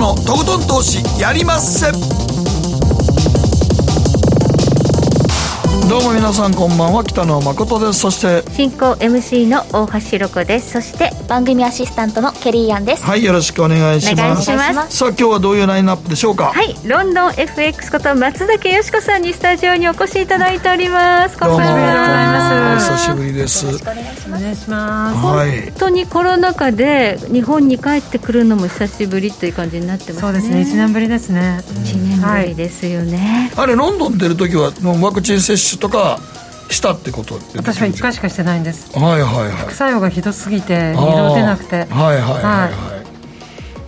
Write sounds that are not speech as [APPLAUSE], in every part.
のとことん投資やりまっせ。どうも皆さんこんばんは。北野誠です。そして進行 MC の大橋ひろ子です。そして番組アシスタントのケリーアンです。はいよろしくお願いします。お願いします。さあ今日はどういうラインナップでしょうか？はいロンドン FX こと松崎よしこさんにスタジオにお越しいただいております。どうもこんばんは。お久しぶりです。お願いしますお願いします。はい。本当にコロナ禍で日本に帰ってくるのも久しぶりという感じになってますね。そうですね、一年ぶりですね。1年ぶりですよね、あれロンドン出る時はもうワクチン接種とかしたってことで私は一回しかしてないんです。はいはいはい副作用がひどすぎて、二度出なくて。はいはいはいはい、は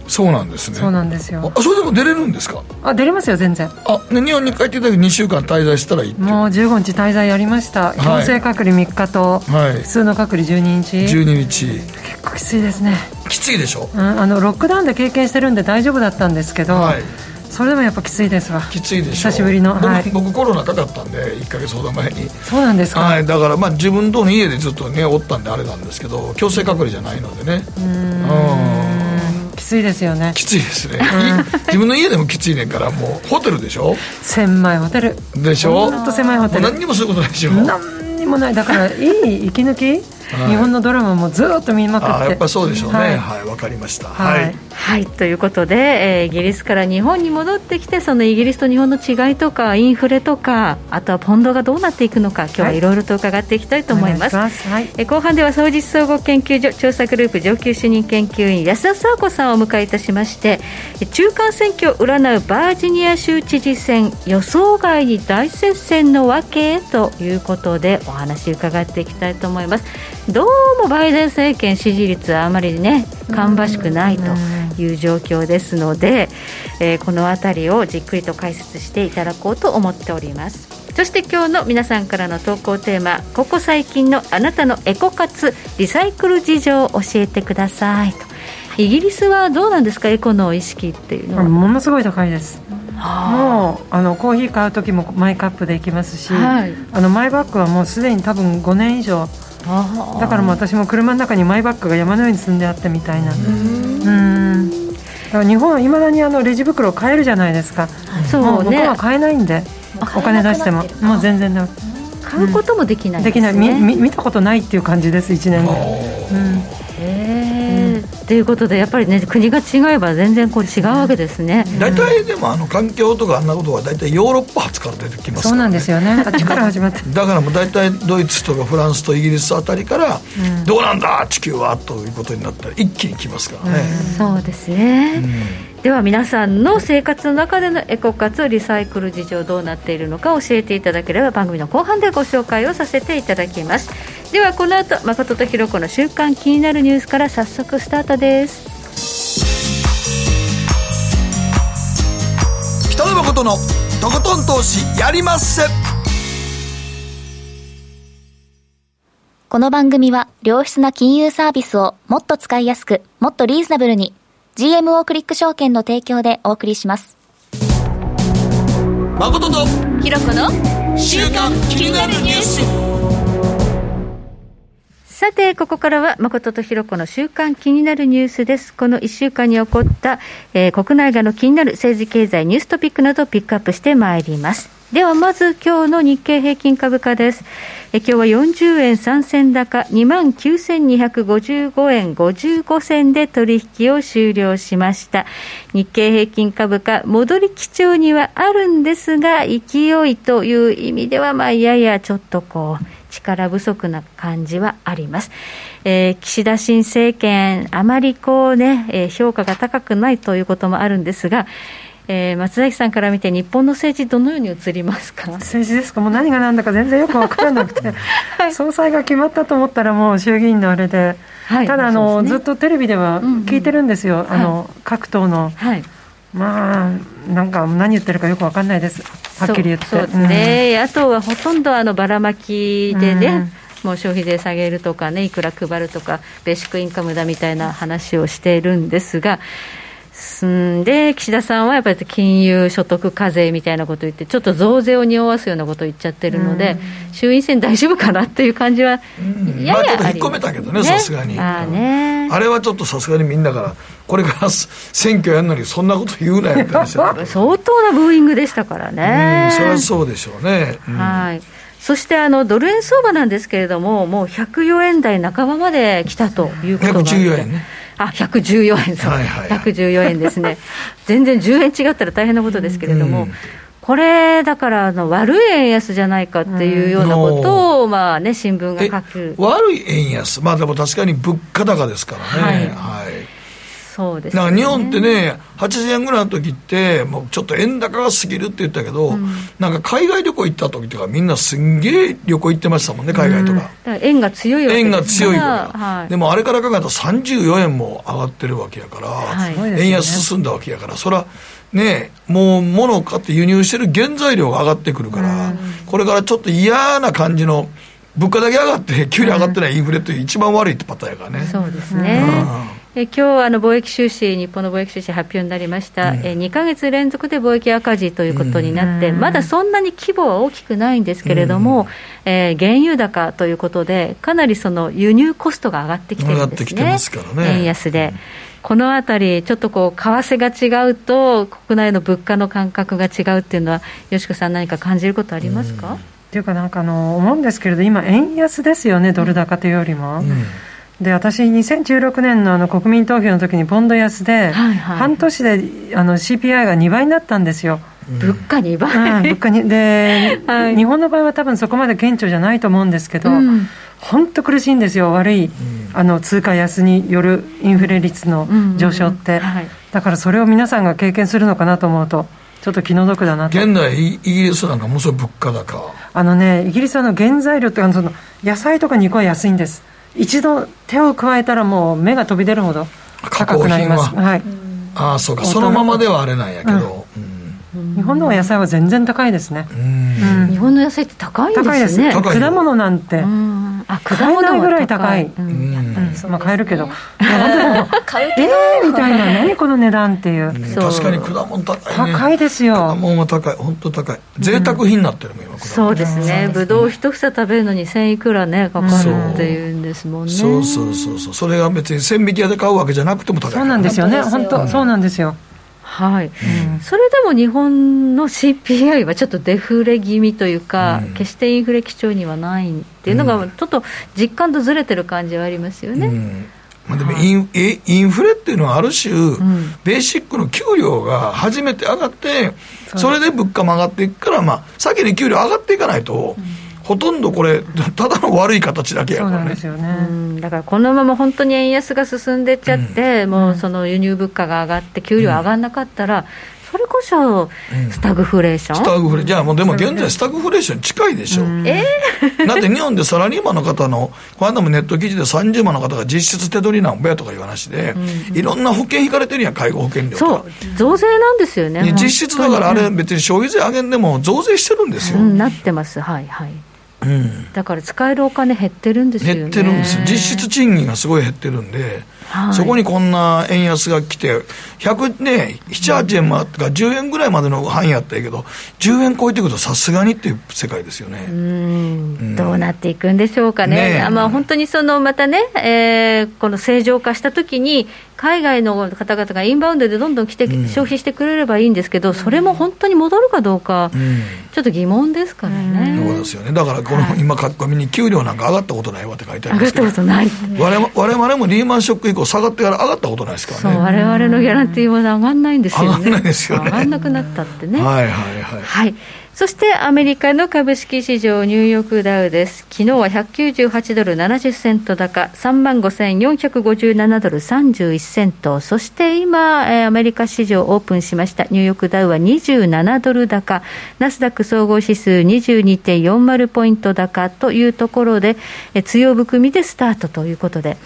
そうなんですねそうなんですよ。あそれでも出れるんですか？あ、出れますよ、全然。あね日本に帰ってきた時2週間滞在したらいいもう15日滞在やりました。強制隔離3日と、はい普通の隔離12日。12日結構きついですね。きついでしょ？うん、あの、ロックダウンで経験してるんで大丈夫だったんですけど、はいそれでもやっぱきついですわ。きついでしょ。久しぶりの僕,、はい。僕コロナかかったんで1か月ほど前に。そうなんですか？はいだからまあ自分との家でずっとねおったんであれなんですけど強制隔離じゃないのでね。うん。きついですよね。きついですね、い自分の家でもきついねんからもうホテルでしょ。狭いホテル。でしょ？ほんと狭いホテル。もう何にもすることないでしょ。何にもない。だからいい息抜き、日本のドラマもずっと見まくって。ああやっぱそうでしょうね。はい。はいわ、かりました。はい。はい。はいということで、えーイギリスから日本に戻ってきてそのイギリスと日本の違いとかインフレとかあとはポンドがどうなっていくのか今日はいろいろと伺っていきたいと思います,、えー後半では総実総合研究所調査グループ上級主任研究員安田佐和子さんをお迎えいたしましてえー中間選挙を占うバージニア州知事選予想外に大接戦の訳ということでお話伺っていきたいと思いますどうもバイデン政権支持率はあまりね芳しくないという状況ですので、えーこの辺りをじっくりと解説していただこうと思っております。そして今日の皆さんからの投稿テーマここ最近のあなたのエコ活リサイクル事情を教えてくださいと。イギリスはどうなんですかエコの意識っていうのは、ものすごい高いです。もうあのコーヒー買う時もマイカップで行きますし、はい。あのマイバッグはもうすでに多分5年以上だからもう私も車の中にマイバッグが山のように積んであってみたいな。うん。だから日本はいまだにあのレジ袋を買えるじゃないですか、そうもう向こうねは買えないんで。お金出しても。もう全然だ買うこともできないんできない、ねみみ見たことないっていう感じです1年で、うん。へーということでやっぱりね国が違えば全然こう違うわけですね、大体でもあの環境とかあんなことは大体ヨーロッパ発から出てきますから、ね、そうなんですよね。あっちから始まって。[LAUGHS] だからもう大体ドイツとかフランスとイギリスあたりから、どうなんだ地球はということになったら一気に来ますからね、そうですね、では皆さんの生活の中でのエコ活リサイクル事情どうなっているのか教えていただければ番組の後半でご紹介をさせていただきます。ではこの後誠とひろ子の週刊気になるニュースから早速スタートです。北野誠のとことん投資やりまっせ。この番組は良質な金融サービスをもっと使いやすくもっとリーズナブルに GMO クリック証券の提供でお送りします誠とひろ子の週刊気になるニュースさて、ここからは誠とひろ子の週間気になるニュースです。この1週間に起こった、えー国内外の気になる政治経済ニューストピックなどをピックアップしてまいります。ではまず今日の日経平均株価です。え今日は40円3銭高、29,255円55銭で取引を終了しました。日経平均株価、戻り基調にはあるんですが、勢いという意味では、まあ、ややちょっとこう、力不足な感じはあります。えー岸田新政権、あまりこうね、えー評価が高くないということもあるんですが、えー松崎さんから見て、日本の政治、どのように映りますか？政治ですか？もう何が何だか全然よく分からなくて、総裁が決まったと思ったらもう衆議院のあれで、はい。ただあの、ね。ずっとテレビでは聞いてるんですよ、あの各党の、はい、まあなんか何言ってるかよく分かんないです。はっきり言って。そうですね、野党はほとんどあのばらまきでね、もう消費税下げるとかね、いくら配るとか、ベーシックインカムだみたいな話をしているんですが、んで、岸田さんはやっぱり金融所得課税みたいなことを言って、ちょっと増税を匂わすようなことを言っちゃってるので、衆院選大丈夫かなっていう感じは、ややあ、ちょっと引っ込めたけどね、さすがに。あね、あれはちょっとさすがにみんなから、これから選挙やるのに、そんなこと言うなよって話相当なブーイングでしたからね。それはそうでしょうね。はい。そしてあのドル円相場なんですけれども、もう104円台半ばまで来たということが114円ね。あ114円、そう、はいはいはい、114円ですね、[LAUGHS] 全然10円違ったら大変なことですけれども。うんこれ、だからあの悪い円安じゃないかっていうようなことを、まあね、新聞が書く。悪い円安、まあでも確かに物価高ですからね。はい、はいそうです、ね、日本ってね、80円ぐらいの時って、もうちょっと円高が過ぎるって言ったけど、うん、なんか海外旅行行った時とか、みんなすんげえ旅行行ってましたもんね、海外とか。うん、か円が強いわけ円が強いから、はい、でもあれから考えたら34円も上がってるわけやから、はい、円安進んだわけやから、そら、ね、もう物を買って輸入してる原材料が上がってくるから、うん、これからちょっと嫌な感じの、物価だけ上がって、給料上がってないインフレという一番悪いってパターンやからね。そうですね。え今日あの貿易収支、日本の貿易収支発表になりました、うん、え2か月連続で貿易赤字ということになって、うん、まだそんなに規模は大きくないんですけれども、うん、えー、原油高ということで、かなりその輸入コストが上がってきてるんですね、すね。円安で。このあたり、ちょっとこう為替が違うと、国内の物価の感覚が違うっていうのは、よしこさん、何か感じることありますか、っていうか、なんかあの思うんですけれど、今、円安ですよね、ドル高というよりも。で私、2016年のあの国民投票の時にポンド安で、半年であの CPI が2倍になったんですよ。物価2倍、うん、物価に。で、[LAUGHS] はい、日本の場合は多分そこまで顕著じゃないと思うんですけど、本、当、苦しいんですよ、悪い、うん、あの通貨安によるインフレ率の上昇って、はい、だからそれを皆さんが経験するのかなと思うと。ちょっと気の毒だなと。現代イギリスなんかものすごい物価高。あのねイギリスはの原材料ってあのその野菜とか肉は安いんです一度手を加えたらもう目が飛び出るほど高くなります。はい、ああそうか。そのままではあれなんやけど、うん、日本の野菜は全然高いですね、日本の野菜って高いんです。ね果物なんて、あ果物ぐらい高い、まあ買えるけど、[LAUGHS] 買うけど、えー、みたいな、何この値段っていう、確かに果物高い、ね、高いですよ、果物は高い、本当高い、贅沢品になってるもん、今、そうですね、ぶどう一房食べるのに1000いくらね、かかるっていうんですもんね、そうそうそうそう、それが別に千引き屋で買うわけじゃなくても高いそうなんですよね、本当、そうなんですよ。はい、うん、それでも日本の CPI はちょっとデフレ気味というか、うん、決してインフレ基調にはないっていうのが、ちょっと実感とずれてる感じはありますよね。うん。まあ、でもイン,、えインフレっていうのはある種、ベーシックの給料が初めて上がって、それで物価も上がっていくから、まあ、先に給料上がっていかないと、ほとんどこれ、ただの悪い形だけやからね。ね。だからこのまま本当に円安が進んでっちゃって、うん、もうその輸入物価が上がって、給料上がらなかったら、それこそスタグフレーション、スタグフレじゃあもうでも現在スタグフレーション近いでしょ、うん、えー、だって日本でサラリーマンの方のこの間もネット記事で30万の方が実質手取りなんぼやとかいう話で、うん、いろんな保険引かれてるやん介護保険料とか。そう。増税なんですよね実質だからあれ別に消費税上げんでも増税してるんですよ、うん、なってます。はいはいうん、だから使えるお金減ってるんですよね。減ってるんです実質賃金がすごい減ってるんで、はい、そこにこんな円安が来て100ね78円もあったか10円ぐらいまでの範囲やったけど10円超えてくるとさすがにっていう世界ですよね。うん。どうなっていくんでしょうかね。ねまあ、本当にそのまたね、えー、この正常化したときに海外の方々がインバウンドでどんどん来て、消費してくれればいいんですけど、それも本当に戻るかどうか、ちょっと疑問ですからね。そうですよねだからこの、今、書き込みに給料なんか上がったことないわって書いてありますけど、上がったことないわれわれもリーマンショック以降、下がってから上がったことないですからね。われわれのギャランティーも上がんないんですよね。上がんないですよね。上がんなくなったってね。はいはいはい。はいそしてアメリカの株式市場ニューヨークダウです。昨日は198ドル70セント高、3万5457ドル31セント。そして今、アメリカ市場オープンしました。ニューヨークダウは27ドル高、ナスダック総合指数22.40ポイント高というところで、強含みでスタートということで、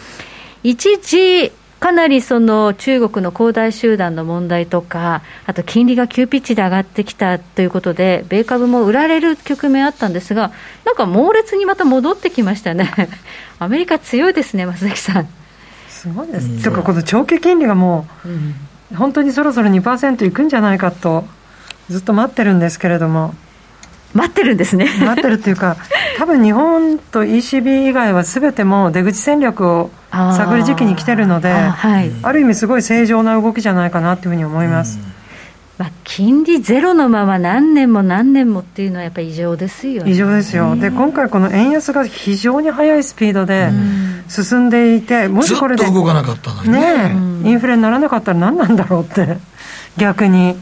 一時、かなりその中国の恒大集団の問題とか、あと金利が急ピッチで上がってきたということで、米株も売られる局面あったんですが、なんか猛烈にまた戻ってきましたね、[LAUGHS] アメリカ強いですね、松崎さん。すごいです、とかこの長期金利がもう、本当にそろそろ2%いくんじゃないかとずっと待ってるんですけれども待ってるんですね。待ってるっていうか [LAUGHS] 多分日本と ECB 以外は全ても出口戦略を探る時期に来てるのであはい、ある意味すごい正常な動きじゃないかなというふうに思います。まあ、金利ゼロのまま何年も何年もっていうのはやっぱり異常ですよ、ね、異常ですよ、で今回、この円安が非常に速いスピードで進んでいて、もしこれで、動かなかったのに。ね、インフレにならなかったら何なんだろうって、逆に、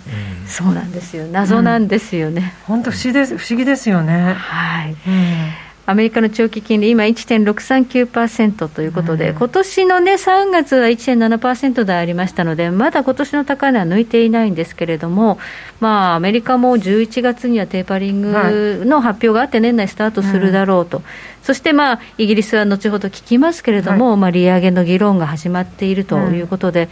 そうなんですよ、謎なんですよね。本、当、不思議です不思議ですよね。はい、うん。アメリカの長期金利、今1.639%ということで、うん、今年のね、3月は1.7%でありましたので、まだ今年の高値は抜いていないんですけれども、まあ、アメリカも11月にはテーパリングの発表があって、年内スタートするだろうと、はい、そして、まあ、イギリスは後ほど聞きますけれども、はい、まあ、利上げの議論が始まっているということで、うん、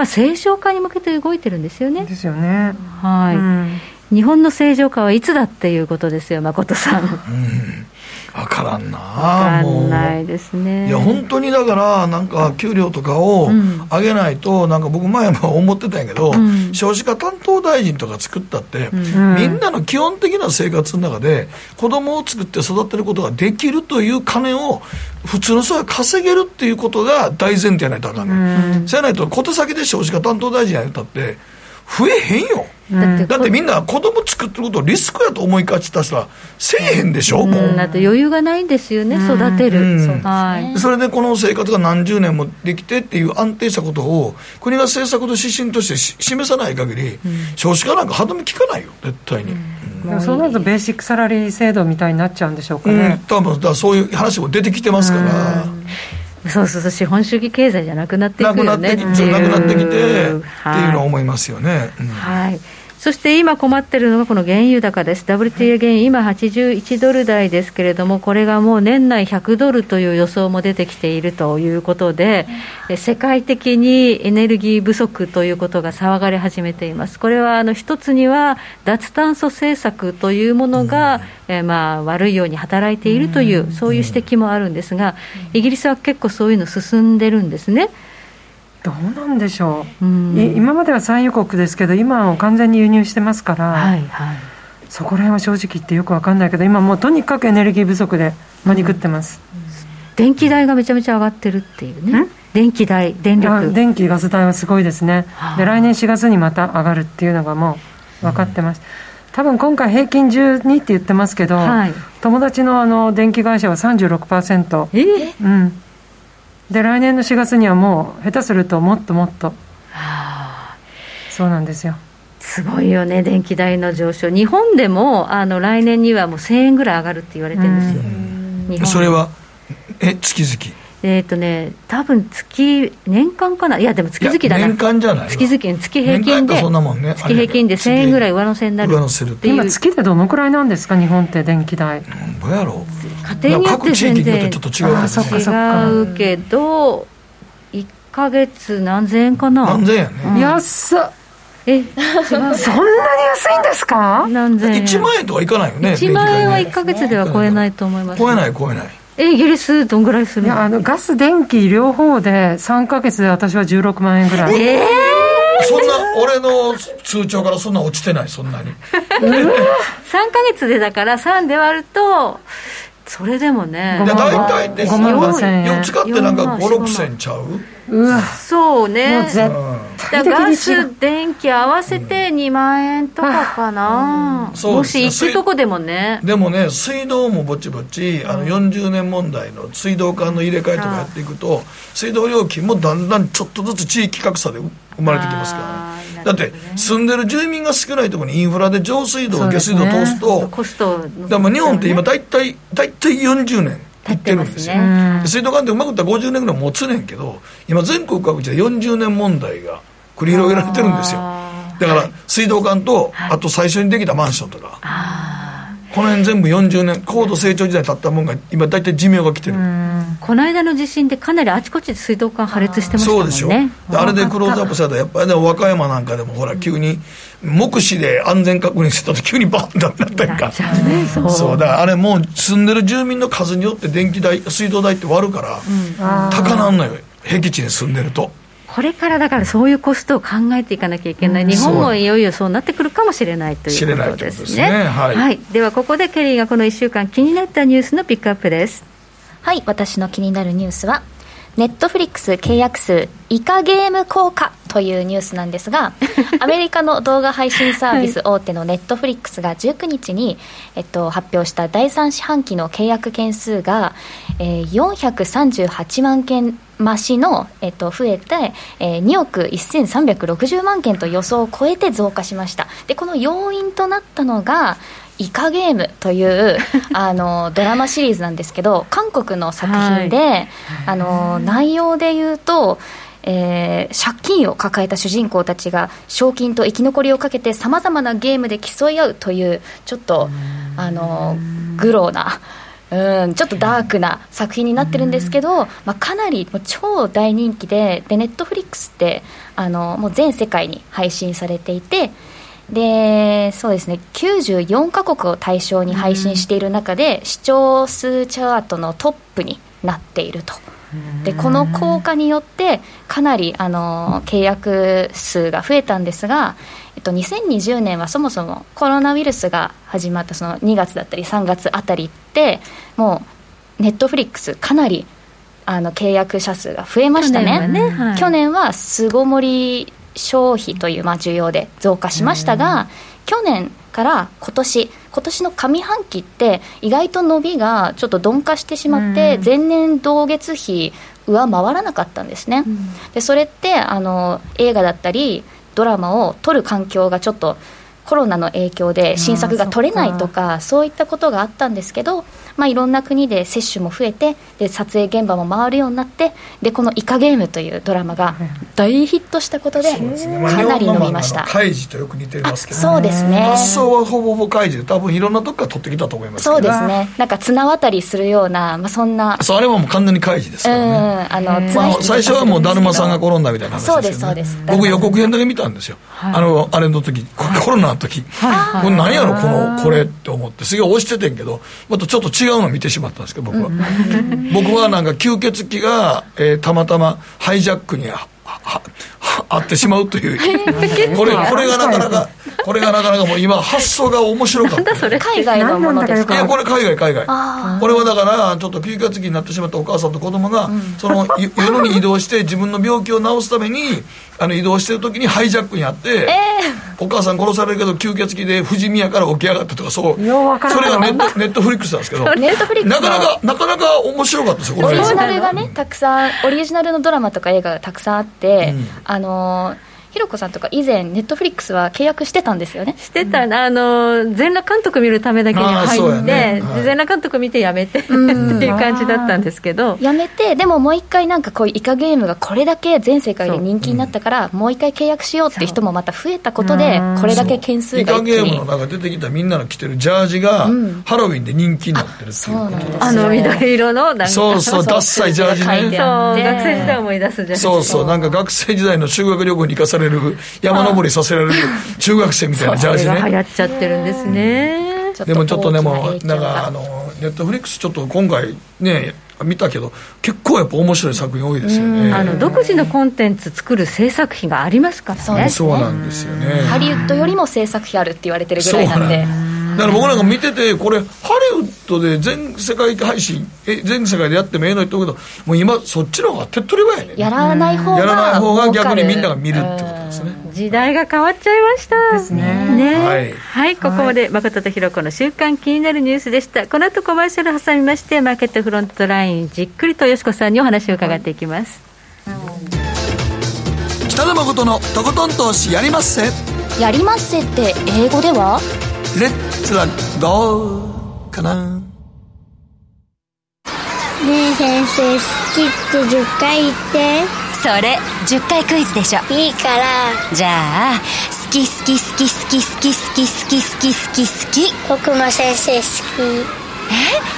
まあ、正常化に向けて動いてるんですよね。ですよね。はい、うん日本の正常化はいつだっていうことですよ、誠さん。う [LAUGHS] ん分からんな。分かんないですね。いや本当にだからなんか給料とかを上げないと、なんか僕前も思ってたんやけど、うん、少子化担当大臣とか作ったって、うん、みんなの基本的な生活の中で子供を作って育てることができるという金を普通の人が稼げるっていうことが大前提やないとあかんね、うん、そうやないと小手先で少子化担当大臣やったって増えへんよだってだってみんな子供作ってることをリスクやと思いがちた人はせえへんでしょ、うん、もう。だって余裕がないんですよね、育てる、はい、それでこの生活が何十年もできてっていう安定したことを国が政策の指針として示さない限り、少子化なんか歯止め効かないよ絶対に、そうなるとベーシックサラリー制度みたいになっちゃうんでしょうかね、多分だそういう話も出てきてますから、そうそうそう資本主義経済じゃなくなっていくよねなくなってきてっていうのを思いますよね、はいそして今困ってるのがこの原油高です。WTA 原油、今81ドル台ですけれども、これがもう年内100ドルという予想も出てきているということで、世界的にエネルギー不足ということが騒がれ始めています。これはあの一つには脱炭素政策というものが、うん、えまあ悪いように働いているという、そういう指摘もあるんですが、イギリスは結構そういうの進んでるんですね。どうなんでしょう、うん、今までは産油国ですけど、今は完全に輸入してますから、はいはい、そこら辺は正直言ってよく分かんないけど、今もうとにかくエネルギー不足で乗り食ってます、うん、電気代がめちゃめちゃ上がってるっていうね。電気代、電力。電気、ガス代はすごいですね、で来年4月にまた上がるっていうのがもう分かってます、多分今回、平均12って言ってますけど、はい、友達のあの電気会社は36%、えー、うん、で来年の4月にはもう下手するともっともっと、はあ、そうなんですよ。すごいよね電気代の上昇。日本でもあの来年にはもう1000円ぐらい上がるって言われてるんですよ。それはえ月々？えっ、ー、とね、多分月、年間かな、いや、でも月々だな、年間じゃない月々、月平均で、月平均で1000円ぐらい上乗せになる今、月でどのくらいなんですか、日本って電気代。どうやろ。う家庭によって全然違うけど、1か月何千円か。な。何千円やね。安っ。え [LAUGHS] そんなに安いんですか？何千円。1万円とはいかないよね1万円は1か月では超えないと思います、超えない超えない。えイギリスどんぐらいするの？あのガス電気両方で3か月で私は16万円ぐらい。ええー、そんな俺の通帳からそんな落ちてないそんなに。[LAUGHS] 3か月でだから3で割るとそれでもね大体ってさ4つ買ってなんか56千ちゃう？うわ。そうね。絶対ガス電気合わせて2万円とかかな、うん、もし行くとこでもね。でもね水道もぼちぼちあの40年問題の水道管の入れ替えとかやっていくと水道料金もだんだんちょっとずつ地域格差で生まれてきますからねだって住んでる住民が少ないところにインフラで上水道下水道通すとコストでも日本って今大体大体40年いってるんですよ、ね、水道管ってうまくいったら50年ぐらい持つねんけど今全国各地で40年問題が繰り広げられてるんですよ。だから水道管と、あと最初にできたマンションとか、この辺全部40年高度成長時代経ったもんが今大体寿命が来てる。この間の地震でかなりあちこちで水道管破裂してましたもんね。そうでしょあれでクローズアップされたらやっぱりね和歌山なんかでもほら急に目視で安全確認してたと急にバンってなったりか。そう。だからあれもう住んでる住民の数によって電気代水道代って割るから、うん、高なんのよ僻地に住んでるとここれからだからそういうコストを考えていかなきゃいけない、日本もいよいよそうなってくるかもしれないということですね。ね。はい、はい、ではここでケリーがこの1週間気になったニュースのピックアップです。はい私の気になるニュースはネットフリックス契約数イカゲーム効果というニュースなんですが [LAUGHS] アメリカの動画配信サービス大手のネットフリックスが19日に、えっと、発表した第3四半期の契約件数が、えー、438万件増しの、えっと、増えて、えー、2億1360万件と予想を超えて増加しました。でこの要因となったのがイカゲームという [LAUGHS] あのドラマシリーズなんですけど韓国の作品で、はい、あの内容で言うとえー、借金を抱えた主人公たちが賞金と生き残りをかけてさまざまなゲームで競い合うというちょっとあのグローなうんちょっとダークな作品になってるんですけど、まあ、かなり超大人気ででネットフリックスってあのもう全世界に配信されていてでそうですね94カ国を対象に配信している中で、視聴数チャートのトップになっていると。でこの効果によってかなりあの契約数が増えたんですが、えっと、2020年はそもそもコロナウイルスが始まったその2月だったり3月あたりってもうネットフリックスかなりあの契約者数が増えましたね。去年は、ねはい、去年は巣ごもり消費というまあ需要で増加しましたが、去年から今年。今年の上半期って意外と伸びがちょっと鈍化してしまって、前年同月比上回らなかったんですね、でそれってあの映画だったりドラマを撮る環境がちょっとコロナの影響で新作が撮れないとかそういったことがあったんですけどまあ、いろんな国で接種も増えてで撮影現場も回るようになってでこの「イカゲーム」というドラマが大ヒットしたことで、かなり伸びました、カイジとよく似てますけど、ね、そうですね。発想はほぼほぼカイジで多分いろんなとこから取ってきたと思いますそうですね。なんか綱渡りするような、まあ、そんなそうあれはもう完全にカイジですからね、あのまあ、最初はもうだるまさんが転んだみたいな話ですよ、ね、そうですそうです。僕予告編だけ見たんですよ、はい、あのあれの時コロナの時、はい、これ何やろこのこれって思ってすげえ押しててんけどまたちょっと違うの見てしまったんですけど僕は。僕はなんか吸血鬼が、えー、たまたまハイジャックにあってしまうという。これこれがなかなかこれがなかなかもう今発想が面白かった、ね、海外のものですか？いやこれ海外海外。これはだからちょっと吸血鬼になってしまったお母さんと子供が、うん、その夜に移動して自分の病気を治すためにあの移動してる時にハイジャックにあって、えー、お母さん殺されるけど吸血鬼で富士宮から起き上がったとかそう。それがネットネットフリックスなんですけど。ネットフリックスなかなかなかなか面白かったですよオリジナルがねたくさんオリジナルのドラマとか映画がたくさんあって、うん、あのーひろこさんとか以前ネットフリックスは契約してたんですよね。してた、うん、あの全裸監督見るためだけに入って、ね。はい、全裸監督見てやめて [LAUGHS] っていう感じだったんですけど。やめてでももう一回なんかこういうイカゲームがこれだけ全世界で人気になったから、うん、もう一回契約しようっていう人もまた増えたことでこれだけ件数がイカゲームの中出てきたみんなの着てるジャージが、ハロウィンで人気になってるっていうことですあの緑色のなんかそうそう。ダッサいジャージね。そう学生時代思い出すじゃないですか。そうそうなんか学生時代の修学旅行に行かされる山山登りさせられる中学生みたいなジャージね。流行っちゃってるんですね。でもちょっとねもうなんかあのネットフリックスちょっと今回ね見たけど結構やっぱ面白い作品多いですよね。あの独自のコンテンツ作る制作費がありますからね。そうなんですよね。ハリウッドよりも制作費あるって言われてるぐらいなんで。だから僕なんか見ててこれハリウッドで全世界配信え全世界でやってもええのにと思うけどもう今そっちの方が手っ取り早いね。やらない方がやらない方が逆にみんなが見るってことですね。時代が変わっちゃいました。ですね。ね。はい、はい、ここまで誠とひろ子の週間気になるニュースでした。この後コマーシャル挟みましてマーケットフロントラインじっくりとよしこさんにお話を伺っていきます、北野誠のとことん投資やりまっせ。やりまっせって英語では？レッツはどうかなねえ先生好きって10回言って。それ10回クイズでしょ。いいから。じゃあ好き好き好き好き好き好き好き好き好き好き。僕も先生好き。え？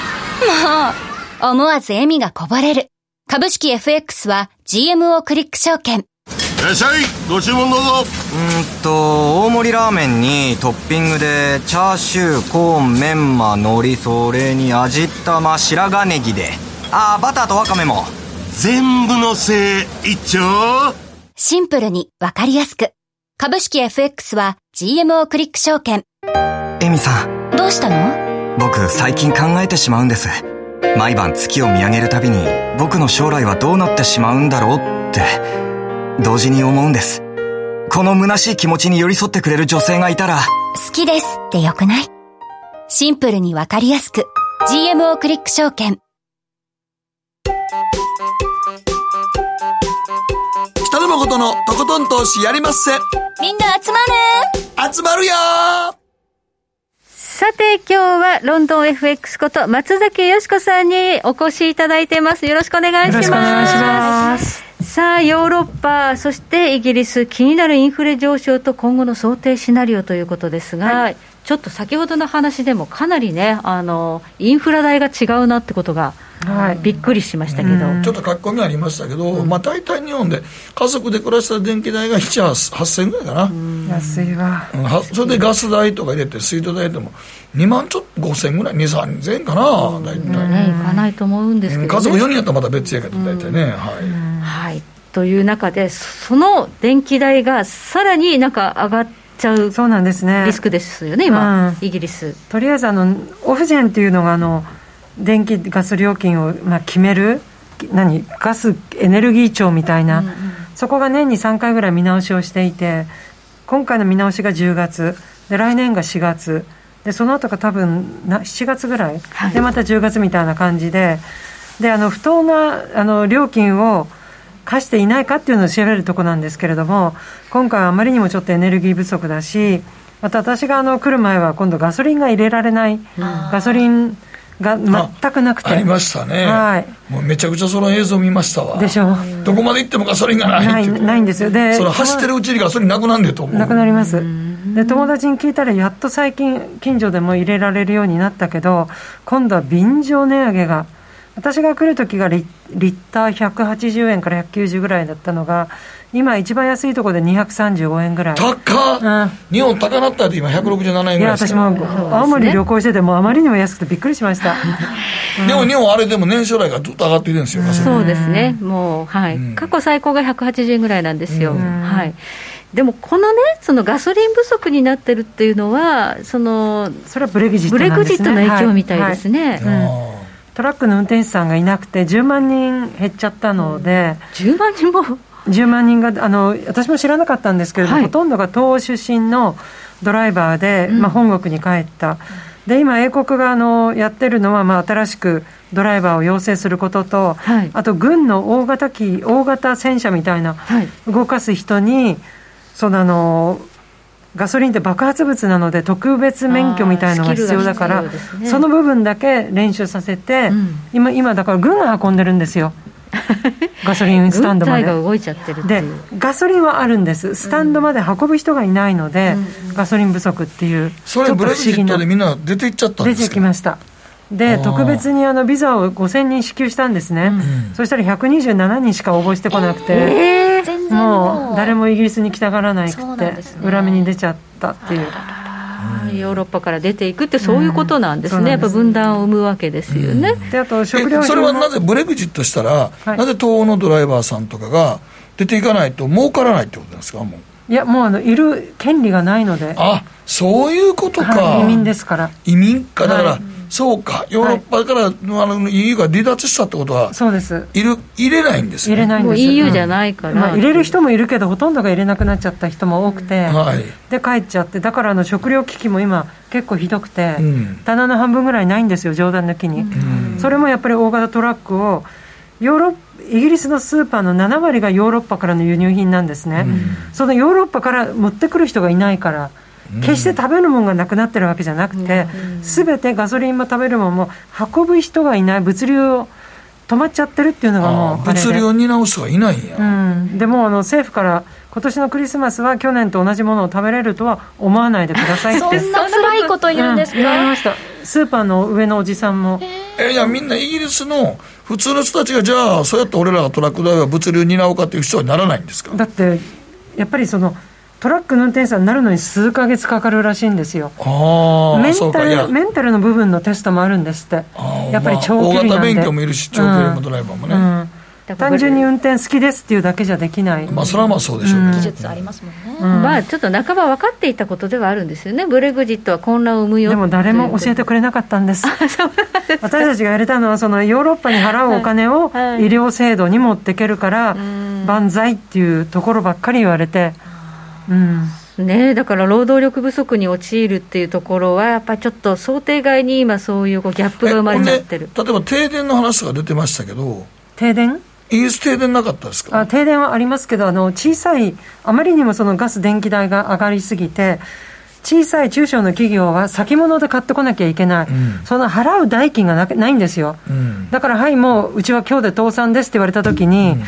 もう思わず笑みがこぼれる。株式 FX は GMO クリック証券。いらっしゃい。ご注文どうぞ。うんと大盛りラーメンにトッピングでチャーシューコーンメンマ海苔それに味玉白髪ネギでああバターとワカメも全部のせい一丁シンプルにわかりやすく。株式 FX は GMO クリック証券。エミさん。どうしたの？僕最近考えてしまうんです。毎晩月を見上げるたびに僕の将来はどうなってしまうんだろうって同時に思うんです。この虚しい気持ちに寄り添ってくれる女性がいたら好きですってよくない？シンプルにわかりやすく GMO クリック証券北野誠のとことん投資やりまっせ。みんな集まる。集まるよ。さて今日はロンドン FX こと松崎よしこさんにお越しいただいてます。よろしくお願いします。よろしくお願いします。さあ、ヨーロッパ、そしてイギリス、気になるインフレ上昇と今後の想定シナリオということですが、はい、ちょっと先ほどの話でも、かなりねあの、インフラ代が違うなってことが。はい、びっくりしましたけど、ちょっと書き込みありましたけど、うん、まあ、大体日本で家族で暮らした電気代が7、8000円ぐらいかな、安いわ、うん、それでガス代とか入れて、水道代でも2万ちょっと5000円ぐらい、2、3000円かな、大体、ね、いかないと思うんですけど、ね、家族4人やったらまた別やけど、大体ね。はい、はい。という中で、その電気代がさらになんか上がっちゃうそうなんですね。リスクですよね、今、うん、イギリス。とりあえずあの、オフジェンっていうのがあの、電気・ガス料金をまあ決める、何、ガスエネルギー庁みたいな、うんうん、そこが年に3回ぐらい見直しをしていて、今回の見直しが10月、で来年が4月。でその後が多分な7月ぐらい、はい、でまた10月みたいな感じで。であの不当なあの料金を課していないかっていうのを調べるとこなんですけれども、今回はあまりにもちょっとエネルギー不足だし、また私があの来る前は今度ガソリンが入れられない、ガソリンが全くなくて。ありましたね、はい、もうめちゃくちゃその映像見ましたわ。でしょ。どこまで行ってもガソリンがないないないんですよ。でその走ってるうちにガソリンなくなんでと思う。なくなります。で友達に聞いたらやっと最近近所でも入れられるようになったけど今度は便乗値上げが私が来る時がリリッター180円から190ぐらいだったのが、今、一番安いところで235円ぐらい。高っ、うん、日本高なったって今、167円ぐらい。いや、私も青森旅行してても、あまりにも安くてびっくりしました。うん、でも日本、あれでも年初来がずっと上がっているんですよ、そうですね、もう、はい、過去最高が180円ぐらいなんですよ。はい。でもこのね、そのガソリン不足になってるっていうのは、そのそれはブレグジット、ね、ブレグジットの影響みたいですね。はい。はいうんトラックの運転手さんがいなくて、10万人減っちゃったので、うん、10万人も？10万人があの、私も知らなかったんですけれども、はい、ほとんどが東欧出身のドライバーで、うん、まあ、本国に帰った、で今、英国があのやってるのは、まあ、新しくドライバーを養成することと、はい、あと軍の大型機、大型戦車みたいな、動かす人に、そのあのガソリンって爆発物なので特別免許みたいのが必要だから、ね、その部分だけ練習させて、うん、今今だから軍が運んでるんですよ。[LAUGHS] ガソリンスタンドまで。でガソリンはあるんです。スタンドまで運ぶ人がいないので、うん、ガソリン不足っていうそれブレグジットでみんな出ていっちゃったんです出てきました。で特別にあのビザを5000人支給したんですね、うん、そしたら127人しか応募してこなくて、えー、もう誰もイギリスに来たがらないくて、ね、裏目に出ちゃったっていう。ヨーロッパから出ていくってそういうことなんですね、うん、やっぱ分断を生むわけですよね。であと食料それはなぜブレグジットしたら、はい、なぜ東欧のドライバーさんとかが出ていかないと儲からないってことなんですかもういやもうあのいる権利がないのであそういうことか、はい、移民ですから。移民か。だから、はい。そうか、ヨーロッパから、はい、あの EU が離脱したってことは、そうです。いる入れないんです、ね、入れないんです EU じゃないから、まあ、入れる人もいるけど、ほとんどが入れなくなっちゃった人も多くて、はい、で帰っちゃって、だからあの食料危機も今、結構ひどくて、うん、棚の半分ぐらいないんですよ、冗談抜きに。うん、それもやっぱり大型トラックをヨーロッイギリスのスーパーの7割がヨーロッパからの輸入品なんですね、うん、そのヨーロッパから持ってくる人がいないから。決して食べるものがなくなってるわけじゃなくて、すべてガソリンも食べるものも運ぶ人がいない、物流を止まっちゃってるっていうのがもう物流を担う人がいないんや、うん、でもあの政府から今年のクリスマスは去年と同じものを食べれるとは思わないでくださいって。[LAUGHS] そんな辛いこと言うんですか、うん、言われました。スーパーの上のおじさんも。えー、いやみんなイギリスの普通の人たちがじゃあそうやって俺らがトラック代は物流担おうかっていう人はならないんですか？だってやっぱりそのトラックの運転手さんになるのに数か月かかるらしいんですよ。メンタルメンタルの部分のテストもあるんですって。やっぱり長距離なんで、まあ、大型免許もいるし長距離もドライバーもね、うん。うん、単純に運転好きですっていうだけじゃできない、まあ、それはまあそうでしょう、ね、技術ありますもんね、まあ、ちょっと半ば分かっていたことではあるんですよね、ブレグジットは混乱を生むよでも誰も教えてくれなかったんです、私たちがやれたのは、そのヨーロッパに払うお金を医療制度に持っていけるから、万歳っていうところばっかり言われて。うん。ね、だから労働力不足に陥るっていうところは、やっぱりちょっと想定外に今、そういうギャップが生まれちゃってる、例えば停電の話が出てましたけど、停電？イギリス停電なかったですか？あ停電はありますけどあの小さいあまりにもそのガス電気代が上がりすぎて小さい中小の企業は先物で買ってこなきゃいけない、うん、その払う代金がないんですよ、うん、だからはいもううちは今日で倒産ですって言われたときに、うん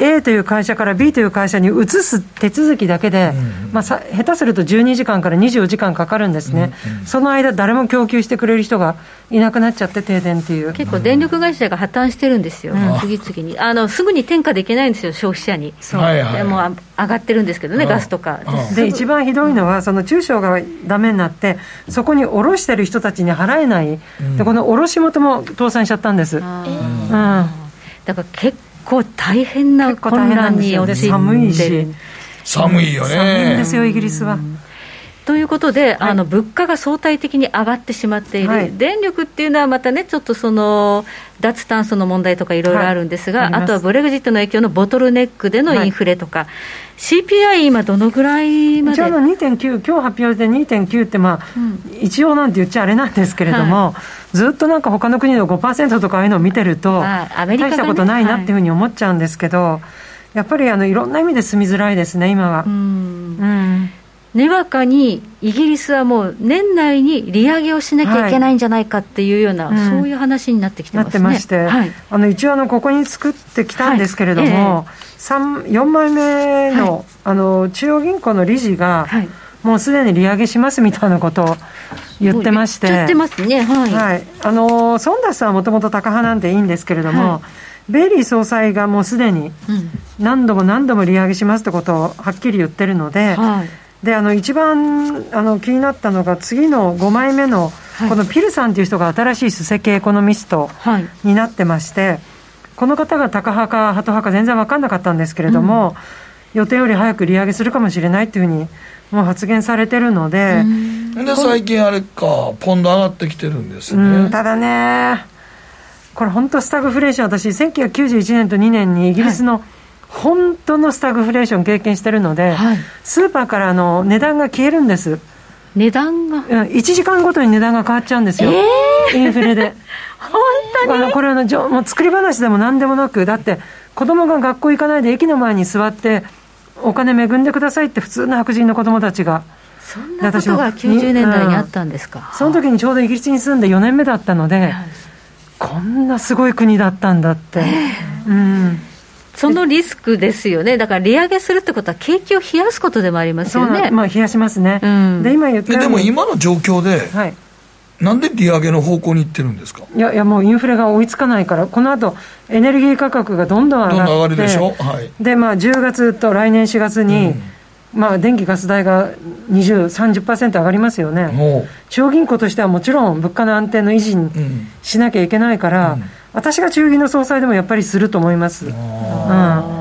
A という会社から B という会社に移す手続きだけで、うんまあ、さ下手すると12時間から24時間かかるんですね、うんうん、その間、誰も供給してくれる人がいなくなっちゃって、停電っていう。結構、電力会社が破綻してるんですよ、うん、次々に。あの、すぐに転嫁できないんですよ、消費者に、そうはいはい、でも上がってるんですけどね、ガスとか。で、一番ひどいのは、その中小がだめになって、そこに卸してる人たちに払えない、でこの卸元も倒産しちゃったんです。うん、だから結構大変な混乱に陥って寒いし。寒いよね。寒いんですよイギリスは。ということで、はい、あの物価が相対的に上がってしまっている、はい、電力っていうのはまたね、ちょっとその脱炭素の問題とかいろいろあるんですが、はい、あとはブレグジットの影響のボトルネックでのインフレとか、CPI、今、どのぐらいまで？一応の2.9、今日発表で2.9って、まあ、うん、一応なんて言っちゃあれなんですけれども、ずっとなんか他の国の5%とかああいうのを見てると、大したことないなっていうふうに思っちゃうんですけど、やっぱりあのいろんな意味で住みづらいですね、今は。うん、うんにわかにイギリスはもう年内に利上げをしなきゃいけないんじゃないかっていうような、はい、そういう話になってきてます、ね、なってまして、はい、あの一応あのここに作ってきたんですけれども、はい。え4枚目の,、あの中央銀行の理事が、もうすでに利上げしますみたいなことを言ってまして、言ってますね、はい、はい、あのソンダスはもともと高派なんでいいんですけれども、ベイリー総裁がもうすでに何度も何度も利上げしますってことをはっきり言ってるので、はいであの一番あの気になったのが次の5枚目の、このピルさんという人が新しい首席エコノミストになってまして、はい、この方がタカ派かハト派か全然分かんなかったんですけれども、うん、予定より早く利上げするかもしれないというふうにもう発言されてるので、で最近あれかポンド上がってきてるんですね、ただねこれ本当スタグフレーション私1991年と2年にイギリスの、はい本当のスタグフレーション経験してるので、はい、スーパーからの値段が消えるんです。値段が？1時間ごとに値段が変わっちゃうんですよ、えー、インフレで。[LAUGHS] 本当に？これはのもう作り話でも何でもなくだって子供が学校行かないで駅の前に座ってお金恵んでくださいって普通の白人の子供たちが。そんなことが90年代にあったんですか、うん、その時にちょうどイギリスに住んで4年目だったので、はい、こんなすごい国だったんだって、えー、うんそのリスクですよね、[LAUGHS] だから利上げするってことは、景気を冷やすことでもありますよね。まあ、冷やしますね、うん、で今言ったでも今の状況で、はい、なんで利上げの方向にいってるんですか？いやいや、もうインフレが追いつかないから、この後エネルギー価格がどんどん上がって、どんどん上がるでしょ、はい、でまあ、10月と来年4月に、うんまあ、電気・ガス代が20、30%上がりますよね、中央銀行としてはもちろん物価の安定の維持にしなきゃいけないから、うん。私が中銀の総裁でもやっぱりすると思います。うん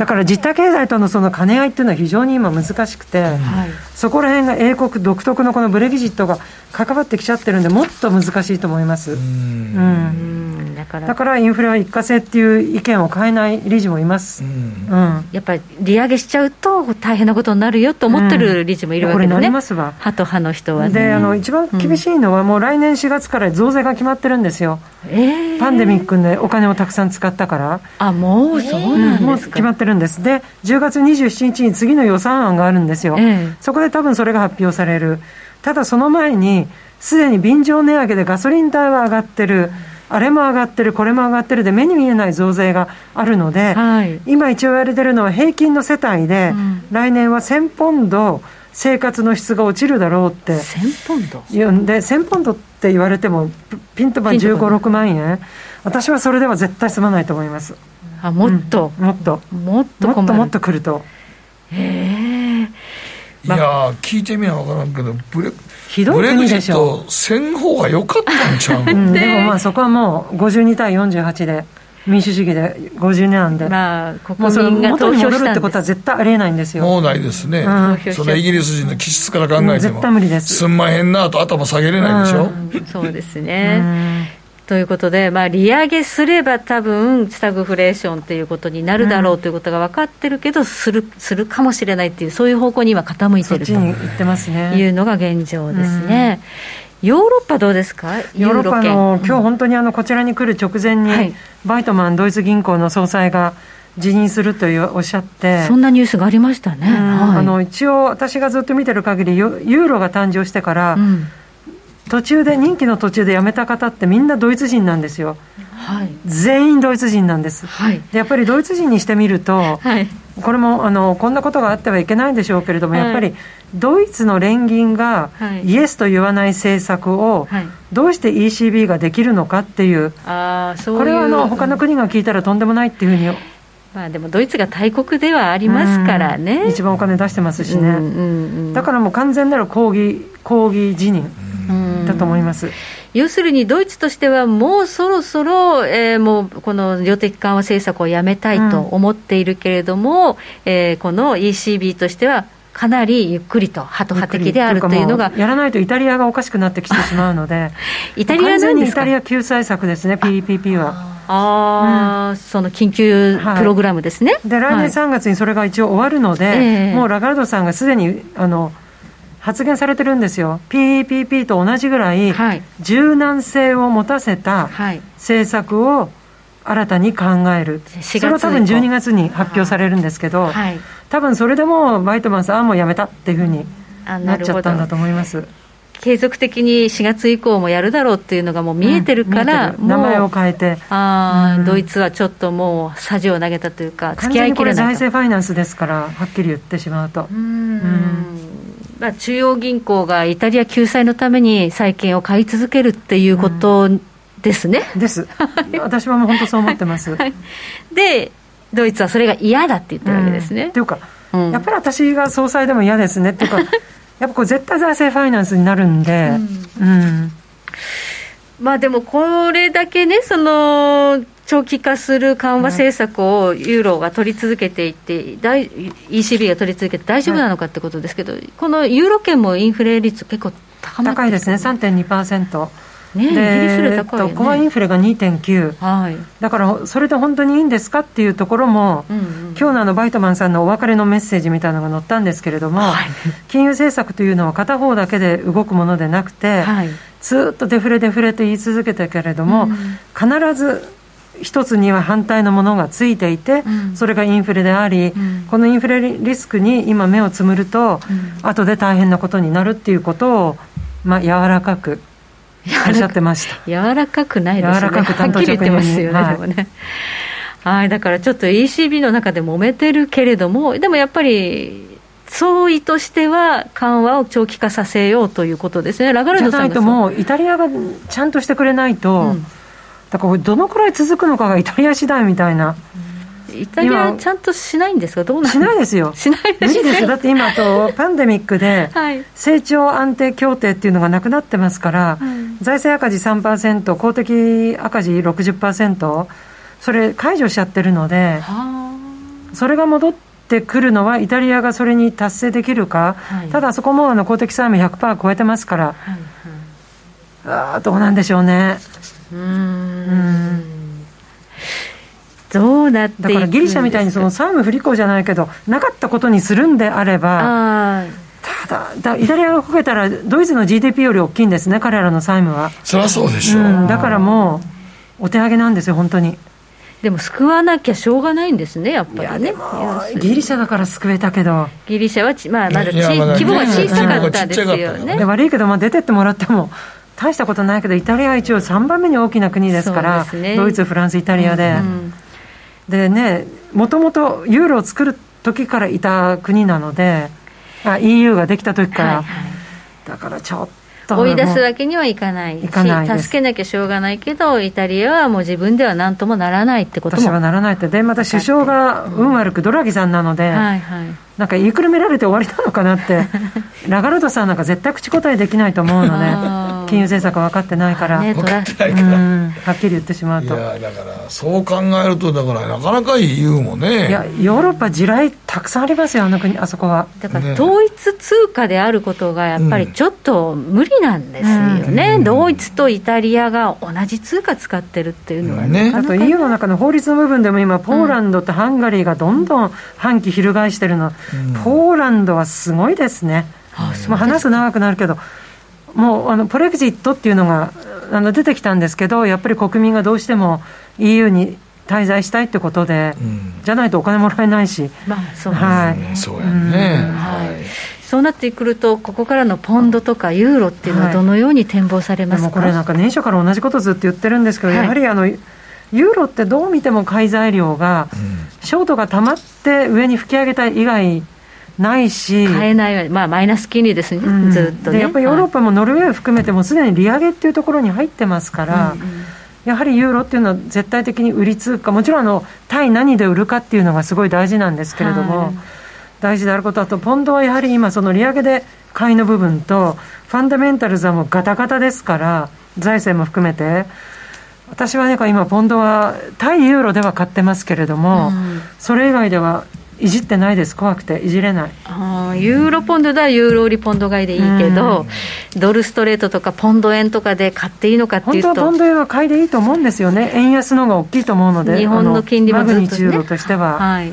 だから実体経済とのその兼ね合いっていうのは非常に今難しくて、はい、そこら辺が英国独特のこのブレギジットが関わってきちゃってるんでもっと難しいと思います。うん。だからだからインフレは一過性っていう意見を変えない理事もいます、うん、うん、やっぱり利上げしちゃうと大変なことになるよと思ってる理事もいるわけですね、うん、ますわ。派と派の人はね。であの一番厳しいのは、もう来年4月から増税が決まってるんですよ、えー、パンデミックでお金をたくさん使ったから。あもうそうなんですか、もう決まってるんです。で10月27日に次の予算案があるんですよ、えー、そこで多分それが発表される。ただその前にすでに便乗値上げでガソリン代は上がってる、あれも上がってる、これも上がってる。で、目に見えない増税があるので、はい、今一応言われてるのは、平均の世帯で、うん、来年は1000ポンド、生活の質が落ちるだろうって。1000ポンド言うんで、1000ポンドって言われても、ピンとば15、6万円。私はそれでは絶対済まないと思います。あ、もっと、うん、もっと。もっともっともっとくると。へえ。いや聞いてみな分からんけど、ブレひどい国でしょせん方が良かったんちゃう、[LAUGHS] うん、でもまあそこはもう52対48で民主主義で50年なんで、まあ、国民が投票したんってことは絶対ありえないんですよ。もうないですね、うん、そのイギリス人の気質から考えても、うん、絶対無理です。すんまへんなと頭下げれないでしょ、うん、そうですね、ということで、まあ、利上げすれば多分スタグフレーションということになるだろうということが分かってるけど、するするかもしれないっていう、そういう方向に今、傾いてるというのが現状ですね。ヨーロッパどうですか？ヨーロッパの、今日本当にあのこちらに来る直前に、はい、バイトマンドイツ銀行の総裁が辞任するというおっしゃって。そんなニュースがありましたね、はい、あの一応私がずっと見てる限りユーロが誕生してから、うん、途中で任期の途中で辞めた方ってみんなドイツ人なんですよ、はい、全員ドイツ人なんです、はい、でやっぱりドイツ人にしてみると、はい、これもあのこんなことがあってはいけないんでしょうけれども、やっぱりドイツの連銀がイエスと言わない政策をどうして ECB ができるのかっていう、あそうこれはあの他の国が聞いたらとんでもないっていうふうにまあ、でもドイツが大国ではありますからね、一番お金出してますしね、うんうんうん、だからもう完全なる抗議抗議辞任だと思います。要するにドイツとしては、もうそろそろ、えー、もうこの量的緩和政策をやめたいと思っているけれども、うん、えー、この ECB としては、かなりゆっくりと、ハト派的であるというのが。やらないとイタリアがおかしくなってきてしまうので、[LAUGHS] イタリアなんですか？イタリア救済策ですね、PPP は。ああ、うん、その緊急プログラムですね。はい、で、来年3月にそれが一応終わるので、はい、もうラガルドさんがすでに、あの、発言されてるんですよ、PPP と同じぐらい、柔軟性を持たせた政策を新たに考える、それは多分12月に発表されるんですけど、はい、多分それでもバイトマンさん、あもうやめたっていうふうになっちゃったんだと思います。継続的に4月以降もやるだろうっていうのがもう見えてるから、うん、名前を変えて。あ、うん、ドイツはちょっともうさじを投げたというか付き合いきれない財政ファイナンスですからはっきり言ってしまうと。うん。まあ、中央銀行がイタリア救済のために債券を買い続けるっていうことですね。です。私はもう本当そう思ってます。はい、で、ドイツはそれが嫌だって言ってるわけですね。っていうか、うん、やっぱり私が総裁でも嫌ですねっていうか、[LAUGHS] やっぱこれ絶対財政ファイナンスになるんで、うん、うんまあでもこれだけね、その長期化する緩和政策をユーロが取り続けていて、ECB が取り続けて大丈夫なのかってことですけど、このユーロ圏もインフレ率、結構高まって高いですね、3.2%。ね、イギリスより高い、ね、コアインフレが2.9、はい、だからそれで本当にいいんですかっていうところも、うんうん、今日のあのバイトマンさんのお別れのメッセージみたいなのが載ったんですけれども、はい、金融政策というのは片方だけで動くものでなくて、はい、ずっとデフレデフレと言い続けたけれども、うん、必ず一つには反対のものがついていて、うん、それがインフレであり、うん、このインフレリスクに今目をつむると、うん、後で大変なことになるっていうことを、まあ、柔らかくおっしゃってました。柔らかくないですね。柔らかくはっきり言ってますよね、はい、でもね。はいだからちょっと ECB の中で揉めてるけれどもでもやっぱり総意としては緩和を長期化させようということですね、ラガルドさんが。じゃないともう、イタリアがちゃんとしてくれないと、うんだからどのくらい続くのかがイタリア次第みたいな。イタリアちゃんとしないんですか、どうなんしないですよ、しないです、ね、無理ですだって今と、[LAUGHS] パンデミックで、成長安定協定っていうのがなくなってますから、はい、財政赤字3%、公的赤字60%、それ、解除しちゃってるので、それが戻ってくるのは、イタリアがそれに達成できるか、はい、ただそこもあの公的債務100%超えてますから、はいはい、あどうなんでしょうね。うん。どうなってだからギリシャみたいにその債務不履行じゃないけどなかったことにするんであればただイタリアがこけたらドイツの GDP より大きいんですね彼らの債務は。そりゃそうでしょう、うん、だからもうお手上げなんですよ本当に。でも救わなきゃしょうがないんですね、やっぱりね。ギリシャだから救えたけど。ギリシャはまあ、まだ規模が小さかったですよね。悪いけど、まあ、出てってもらっても、大したことないけど、イタリアは一応3番目に大きな国ですから、ね、ドイツ、フランス、イタリアで。うんうん、でね、もともとユーロを作る時からいた国なので、あ EU ができた時から、はいはい、だからちょっと。追い出すわけにはいかないし助けなきゃしょうがないけどイタリアはもう自分では何ともならないってことも。私はならないって。でまた首相が運悪くドラギさんなので、はいはい、なんか言いくるめられて終わりなのかなって。[LAUGHS] ラガルドさんなんか絶対口答えできないと思うので金融政策分かってないから、ね、分かってないから、はっきり言ってしまうと。いやだからそう考えるとだからなかなか EU もね。いやヨーロッパ地雷たくさんありますよあの国あそこは。だから統一通貨であることがやっぱりちょっと無理なんですよね、うん、ドイツとイタリアが同じ通貨使ってるっていうのはね。あと EU の中の法律の部分でも今ポーランドとハンガリーがどんどん反旗翻してるの、うん、ポーランドはすごいですね、まあ、話す長くなるけどもうあのポレグジットっていうのがあの出てきたんですけど、やっぱり国民がどうしても EU に滞在したいってことで、うん、じゃないとお金もらえないし、まあ、そうですね、はい、そうやね、はい、そうなってくると、ここからのポンドとかユーロっていうのは、どのように展望されますか、はい、これなんか、年初から同じことずっと言ってるんですけど、やはりあの、ユーロってどう見ても買い材料が、ショートがたまって上に吹き上げた以外、ないし、買えない、まあ、マイナス金利ですね、うん、ずっとね。やっぱりヨーロッパもノルウェー含めても、すでに利上げっていうところに入ってますから、うんうん、やはりユーロっていうのは絶対的に売り通貨、もちろんあの対何で売るかっていうのがすごい大事なんですけれども、はい、大事であることあと、ポンドはやはり今、その利上げで買いの部分と、ファンダメンタルズはもうガタガタですから、財政も含めて。私はね、今、ポンドは対ユーロでは買ってますけれども、うん、それ以外ではいじってないです、怖くて、いじれない。あユーロポンドではユーロ売りポンド買いでいいけど、うん、ドルストレートとかポンド円とかで買っていいのかっていうと、本当はポンド円は買いでいいと思うんですよね、円安の方が大きいと思うので、日本の金利もずっと、ね、マグニチュードとしては、はい、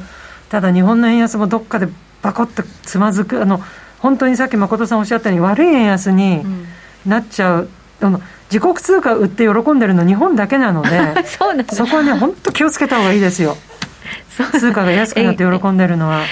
ただ日本の円安もどっかでバコッとつまずく、あの本当にさっき誠さんおっしゃったように、悪い円安になっちゃう。うん、あの自国通貨売って喜んでるの日本だけなので [LAUGHS] そこはね本当気をつけた方がいいですよ通貨が安くなって喜んでるのは。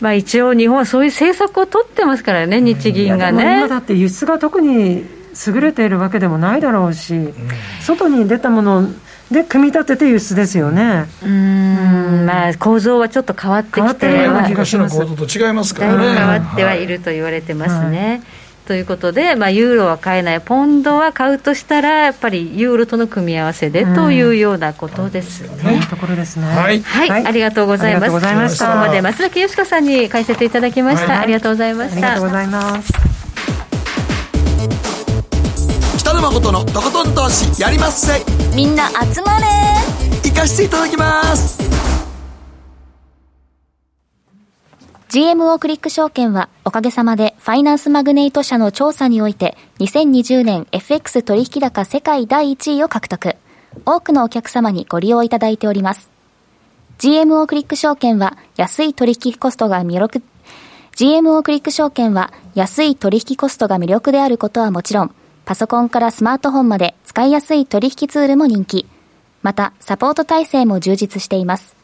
まあ一応、日本はそういう政策を取ってますからね、日銀がね。今だって輸出が特に優れているわけでもないだろうし、外に出たもので組み立てて輸出ですよね。うん、まあ構造はちょっと変わってきては、昔の構造と違いますからね。変わってはいると言われてますね。はいということで、まあ、ユーロは買えない、ポンドは買うとしたら、やっぱりユーロとの組み合わせでというようなことですね。ところですね。はい、はい、ありがとうございます。ここまで松崎よしこさんに解説いただきました。ありがとうございました。ありがとうございます。北野誠のとことん投資やりまっせ。みんな集まれ。行かしていただきます。GMO クリック証券はおかげさまでファイナンスマグネイト社の調査において2020年 FX 取引高世界第1位を獲得。多くのお客様にご利用いただいております。GMO クリック証券は安い取引コストが魅力、GMO クリック証券は安い取引コストが魅力であることはもちろん、パソコンからスマートフォンまで使いやすい取引ツールも人気。また、サポート体制も充実しています。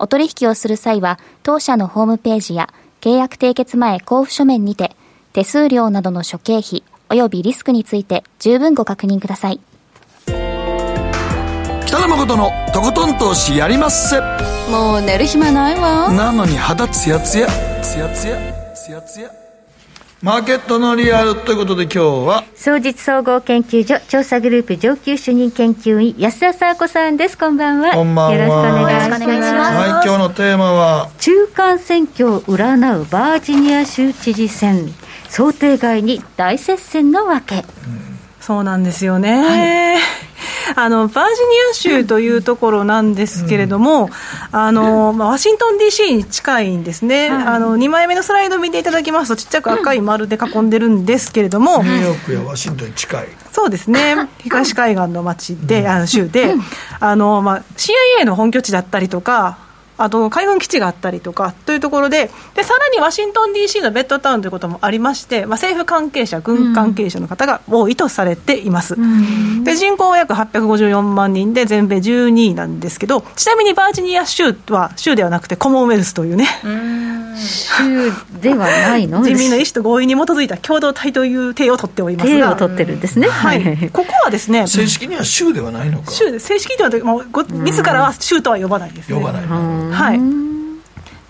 お取引をする際は、当社のホームページや契約締結前交付書面にて、手数料などの諸経費及びリスクについて十分ご確認ください。北野誠のとことん投資やりまっせ。もう寝る暇ないわ。なのに肌ツヤツヤ、ツヤツヤ、ツヤツヤ。マーケットのリアルということで今日は総実総合研究所調査グループ上級主任研究員安田沙子さんです。こんばんは。こんばんは。よろしくお願いします。はい今日のテーマは？中間選挙を占うバージニア州知事選。想定外に大接戦のわけ、うん、そうなんですよね、はいあのバージニア州というところなんですけれども、うん、あのまあ、ワシントン DC に近いんですね、あの2枚目のスライドを見ていただきますと、ちっちゃく赤い丸で囲んでるんですけれども、ニューヨークやワシントンに近い。そうですね、[LAUGHS] 東海岸の町で、あの州で、あのまあ、CIA の本拠地だったりとか、あと海軍基地があったりとかというところででさらにワシントン DC のベッドタウンということもありまして、まあ、政府関係者軍関係者の方が多いとされています、うん、で人口は約854万人で全米12位なんですけどちなみにバージニア州は州ではなくてコモンウェルスというね州ではないの？[LAUGHS] 人民の意思と合意に基づいた共同体という体を取っておりますが。を取ってるんですね、はい、ここはですね正式には州ではないのか。州正式にはもうご自らは州とは呼ばないです、ね、呼ばないはい。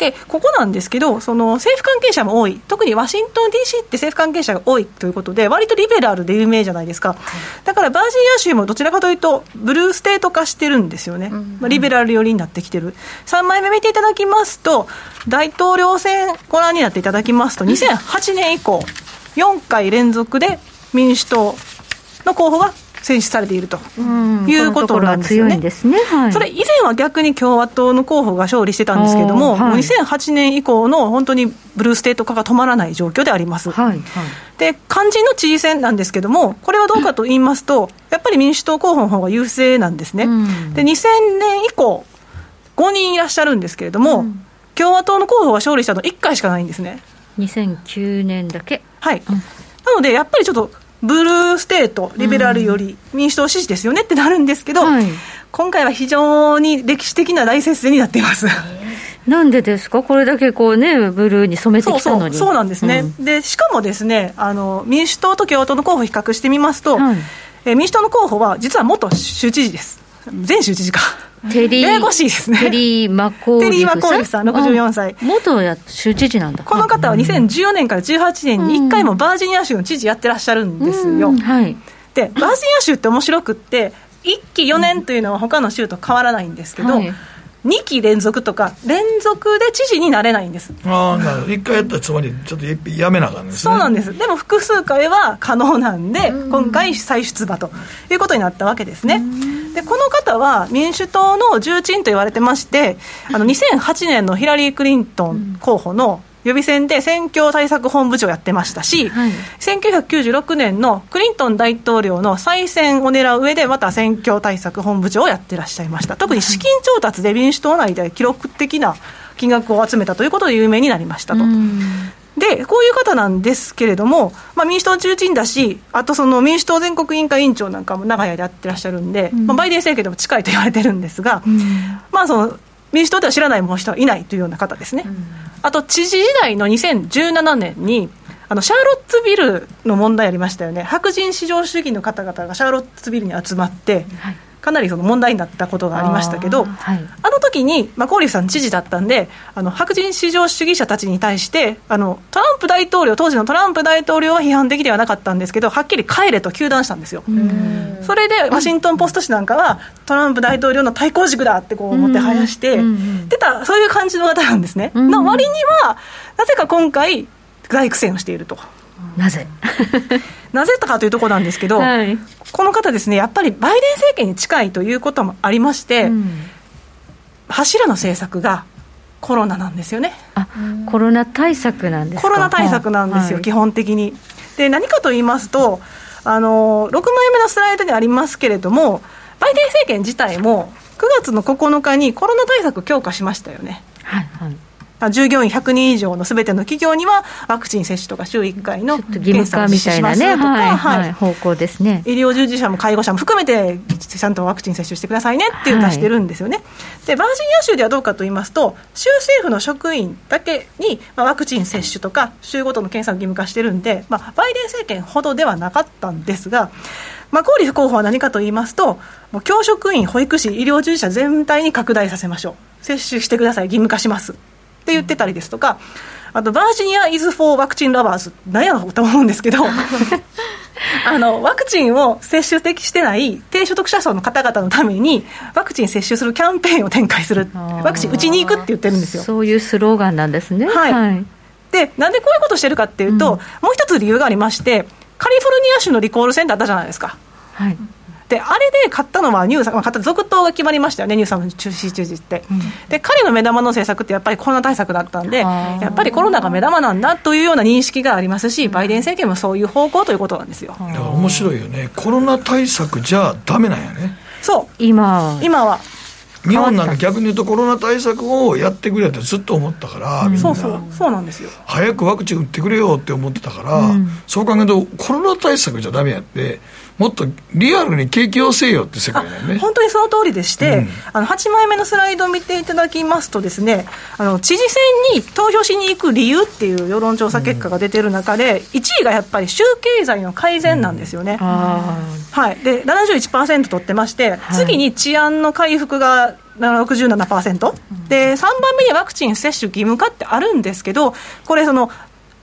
でここなんですけどその政府関係者も多い。特にワシントン DC って政府関係者が多いということで割とリベラルで有名じゃないですか、だからバージニア州もどちらかというとブルーステート化してるんですよね、まあ、リベラル寄りになってきてる。3枚目見ていただきますと大統領選ご覧になっていただきますと2008年以降4回連続で民主党の候補が選出されているということなんですよね。ねはい、それ以前は逆に共和党の候補が勝利してたんですけれども、はい、2008年以降の本当にブルーステート化が止まらない状況であります。はいはい、で肝心の知事選なんですけれども、これはどうかと言いますと、やっぱり民主党候補の方が優勢なんですね。で2000年以降、5人いらっしゃるんですけれども、共和党の候補が勝利したの1回しかないんですね。2009年だけ。はい、うん、なので、やっぱりちょっとブルーステート、リベラルより民主党支持ですよねってなるんですけど、はい、今回は非常に歴史的な大接戦になっています。[LAUGHS] なんでですか、これだけこう、ね、ブルーに染めてきたのに。そうなんですね、うん、でしかもですねあの民主党と共和党の候補を比較してみますと、はい、え民主党の候補は実は元州知事です、前州知事か。テリー、ややこしいですね。テリー・マコーリフさん？テリー・マコーリフさん、64歳。元や州知事なんだ。この方は2014年から18年に1回もバージニア州の知事やってらっしゃるんですよ。はい。で、バージニア州って面白くって、1期4年というのは他の州と変わらないんですけど、はい2期連続とか、連続で知事になれないんです。ああ、なるほど、1回やったらつまり、ちょっとやめなあかんです、ね、そうなんです、でも複数回は可能なんで、今回、再出馬ということになったわけですね。でこの方は民主党の重鎮と言われてまして、あの2008年のヒラリー・クリントン候補の予備選で選挙対策本部長やってましたし、はい、1996年のクリントン大統領の再選を狙う上で、また選挙対策本部長をやってらっしゃいました、特に資金調達で民主党内で記録的な金額を集めたということで有名になりましたと。で、こういう方なんですけれども、まあ、民主党中心だし、あとその民主党全国委員会委員長なんかも長い間やってらっしゃるんで、うん、まあ、バイデン政権でも近いと言われてるんですが、うん、まあ、その民主党では知らない人はいないというような方ですね。うん。あと知事時代の2017年にあのシャーロッツビルの問題ありましたよね、白人至上主義の方々がシャーロッツビルに集まって、はい、かなりその問題になったことがありましたけど、あはい、あの時に、まあ、コーリーさん、知事だったんで、あの白人至上主義者たちに対してあの、トランプ大統領、当時のトランプ大統領は批判的ではなかったんですけど、はっきり帰れと糾弾したんですよ。それでワシントン・ポスト紙なんかは、トランプ大統領の対抗軸だってこう思ってはやして、出た、そういう感じの方なんですね。の割には、なぜか今回、大苦戦をしていると。なぜ？[LAUGHS] なぜかというところなんですけど、はい、この方ですね、やっぱりバイデン政権に近いということもありまして、うん、柱の政策がコロナなんですよね。あコロナ対策なんですコロナ対策なんですよ、はい、基本的に。で、何かと言いますと、あの6枚目のスライドにありますけれども、バイデン政権自体も9月の9日にコロナ対策強化しましたよね。はいはい従業員100人以上のすべての企業には、ワクチン接種とか週1回の検査をしますとか、ねはい。はい、方向ですね。医療従事者も介護者も含めて、ちゃんとワクチン接種してくださいねっていう出してるんですよね。はい、でバージニア州ではどうかと言いますと、州政府の職員だけに、まあ、ワクチン接種とか、州ごとの検査を義務化してるんで、まあ、バイデン政権ほどではなかったんですが、まあ、マコーリフ候補は何かと言いますと、もう教職員、保育士、医療従事者全体に拡大させましょう、接種してください、義務化しますって言ってたりですとか、あと Virginia is for ワクチン lovers、なんやろと思うんですけど、[LAUGHS] あのワクチンを接種的してない低所得者層の方々のために、ワクチン接種するキャンペーンを展開する、ワクチン打ちに行くって言ってるんですよ。そういうスローガンなんですね。はい、はい、でなんでこういうことしてるかっていうと、うん、もう一つ理由がありまして、カリフォルニア州のリコールセンターあったじゃないですか。はいであれで買ったのはニューサム、まあ、買った続投が決まりましたよね、ニューサムの中止中止って、うん、で彼の目玉の政策ってやっぱりコロナ対策だったんで、やっぱりコロナが目玉なんだというような認識がありますし、バイデン政権もそういう方向ということなんですよ。だから面白いよね、コロナ対策じゃだめなんやね。そう。今今は。日本なんか逆に言うとコロナ対策をやってくれってずっと思ったから、みんな。そうそう。そうなんですよ。早くワクチン打ってくれよって思ってたから、うん、そう考えるとコロナ対策じゃだめやってもっとリアルに景気をせよって世界だよね。本当にその通りでして、うん、あの8枚目のスライドを見ていただきますとですねあの知事選に投票しに行く理由っていう世論調査結果が出てる中で、うん、1位がやっぱり州経済の改善なんですよね、うん、はい、で71%取ってまして、はい、次に治安の回復が67%、で3番目にワクチン接種義務化ってあるんですけどこれその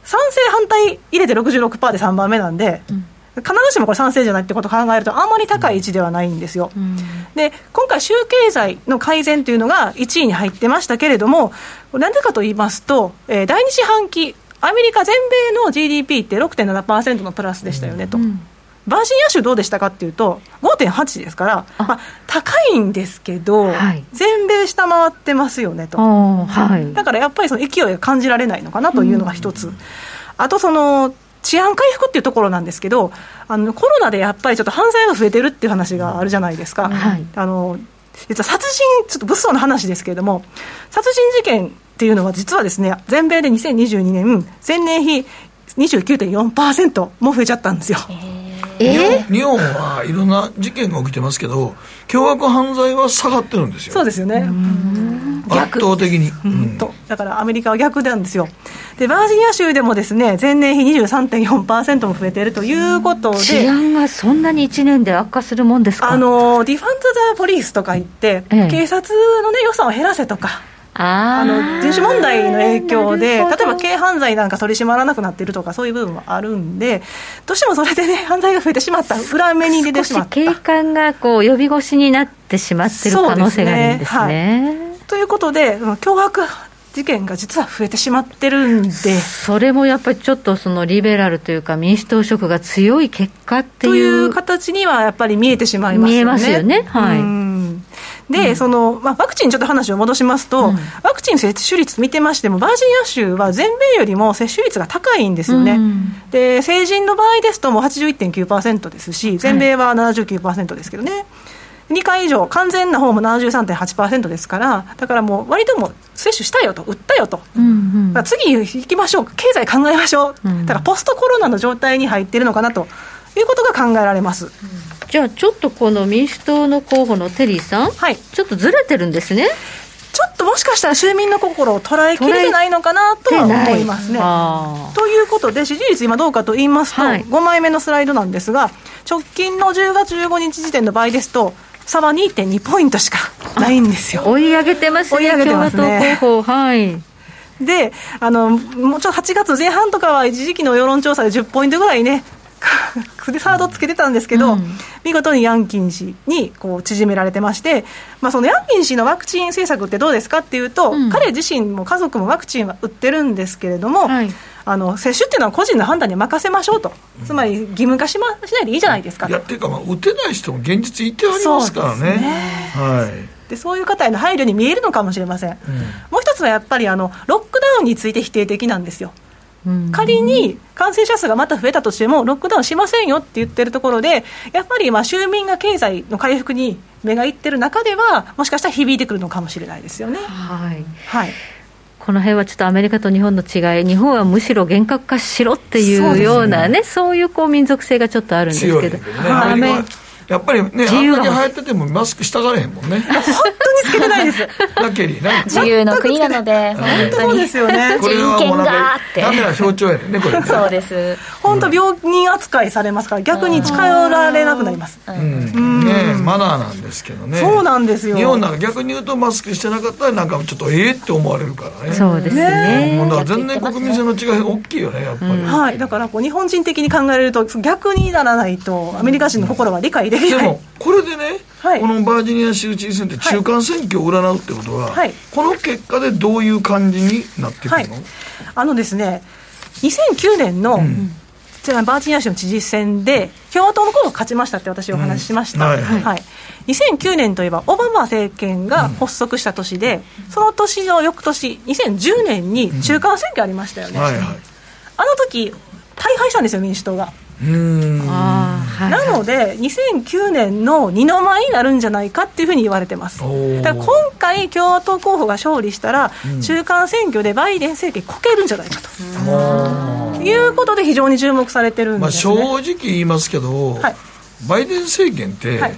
賛成反対入れて66%で3番目なんで、うん必ずしもこれ賛成じゃないってことを考えるとあんまり高い位置ではないんですよ、うん、で今回、州経済の改善というのが1位に入ってましたけれどもなんでかと言いますと、えー、第2四半期アメリカ全米の GDP って6.7%のプラスでしたよねと。うん。バージニア州どうでしたかっていうと、5.8ですから、まあ、高いんですけど、はい、全米下回ってますよねと、はい、だからやっぱりその勢いが感じられないのかなというのが一つ、あとその治安回復っていうところなんですけどあのコロナでやっぱりちょっと犯罪が増えてるっていう話があるじゃないですか。はい、あの実は殺人、ちょっと物騒な話ですけれども、殺人事件っていうのは、実はですね、全米で2022年、前年比29.4%も増えちゃったんですよ。えー、日本はいろんな事件が起きてますけど、凶悪犯罪は下がってるんですよ。そうですよね。圧倒的に、うん、とだからアメリカは逆なんですよ。でバージニア州でもですね前年比23.4%も増えているということで治安がそんなに1年で悪化するもんですか？あの Defund the police とか言って、ええ、警察の、ね、予算を減らせとかあの人種問題の影響で、例えば軽犯罪なんか取り締まらなくなっているとか、そういう部分もあるんで、どうしてもそれでね、犯罪が増えてしまった、裏目に出てしまった。警官がこう及び腰になってしまってる可能性があるんですね。すね。はい、ということで、凶悪事件が実は増えてしまってるんで。それもやっぱりちょっとそのリベラルというか民主党色が強い結果っていうという形にはやっぱり見えてしまいますよね。見えますよね。はいで、うん、そのまあ、ワクチン、ちょっと話を戻しますと、うん、ワクチン接種率見てましても、バージニア州は全米よりも接種率が高いんですよね、うん、で成人の場合ですと、もう81.9%ですし、全米は79%ですけどね。はい2回以上、完全な方も73.8%ですから、だからもう、割とも接種したよと、打ったよと、うんうん、次行きましょう、経済考えましょう、うん、だからポストコロナの状態に入っているのかなということが考えられます。うん、じゃあ、ちょっとこの民主党の候補のテリーさん、はい、ちょっとずれてるんですね。ちょっともしかしたら州民の心を捉えきれてないのかなとは思いますね。ということで、支持率、今どうかと言いますと、はい、5枚目のスライドなんですが、直近の10月15日時点の場合ですと、差は2.2ポイントしかないんですよ。追い上げてますね、追い上げてますね。はい。で、あの、もうちょっと8月前半とかは一時期の世論調査で10ポイントぐらいね、[LAUGHS] でサードつけてたんですけど、うん、見事にヤンキン氏にこう縮められてまして、まあ、そのヤンキン氏のワクチン政策ってどうですかっていうと、うん、彼自身も家族もワクチンは打ってるんですけれども、はい、あの接種っていうのは個人の判断に任せましょうと、つまり義務化し,、ま、しないでいいじゃないですか。いやっていうか、まあ、打てない人も現実いてありますからね。ね。はい。でそういう方への配慮に見えるのかもしれません、うん、もう一つはやっぱりあのロックダウンについて否定的なんですよ。仮に感染者数がまた増えたとしても、ロックダウンしませんよって言ってるところで、やっぱりまあ州民が経済の回復に目がいってる中では、もしかしたら響いてくるのかもしれないですよね。はい、はい。この辺はちょっとアメリカと日本の違い、日本はむしろ厳格化しろっていうようなね、そう、ね,、いうこう民族性がちょっとあるんですけど、ね、アメやっぱりね、あんだけ流行っててもマスクしたがれへんもんね。本当につけてないです。[LAUGHS] だけにね。自由の国なので、本当そうですよね。[LAUGHS] 人権がって。ダメな象徴やね、これ。そうです。本当病人扱いされますから、逆に近寄られなくなります。うん。ねマナーなんですけどね。そうなんですよ。日本なんか逆に言うとマスクしてなかったら、なんかちょっとええって思われるからね。そうですね。だから全然国民性の違い大きいよね、やっぱり。はい。だからこう日本人的に考えると、逆にならないと、アメリカ人の心は理解できない。でも、これれでね、はい、このバージニア州知事選って中間選挙を占うってことは、はい、この結果でどういう感じになってくるの、はい、あのですね、2009年の、うん。バージニア州の知事選で、共和党の候補勝ちましたって私お話ししました、うん。はいはい。はい、2009年といえば、オバマ政権が発足した年で、うん、その年の翌年、2010年に中間選挙ありましたよね、うん。はいはい、あの時大敗したんですよ、民主党が。なので、2009年の二の舞になるんじゃないかっていうふうに言われてます。だから今回、共和党候補が勝利したら、中間選挙でバイデン政権こけるんじゃないかと。いうことで非常に注目されてるんです、ね、まあ、正直言いますけど、はい、バイデン政権って、はい、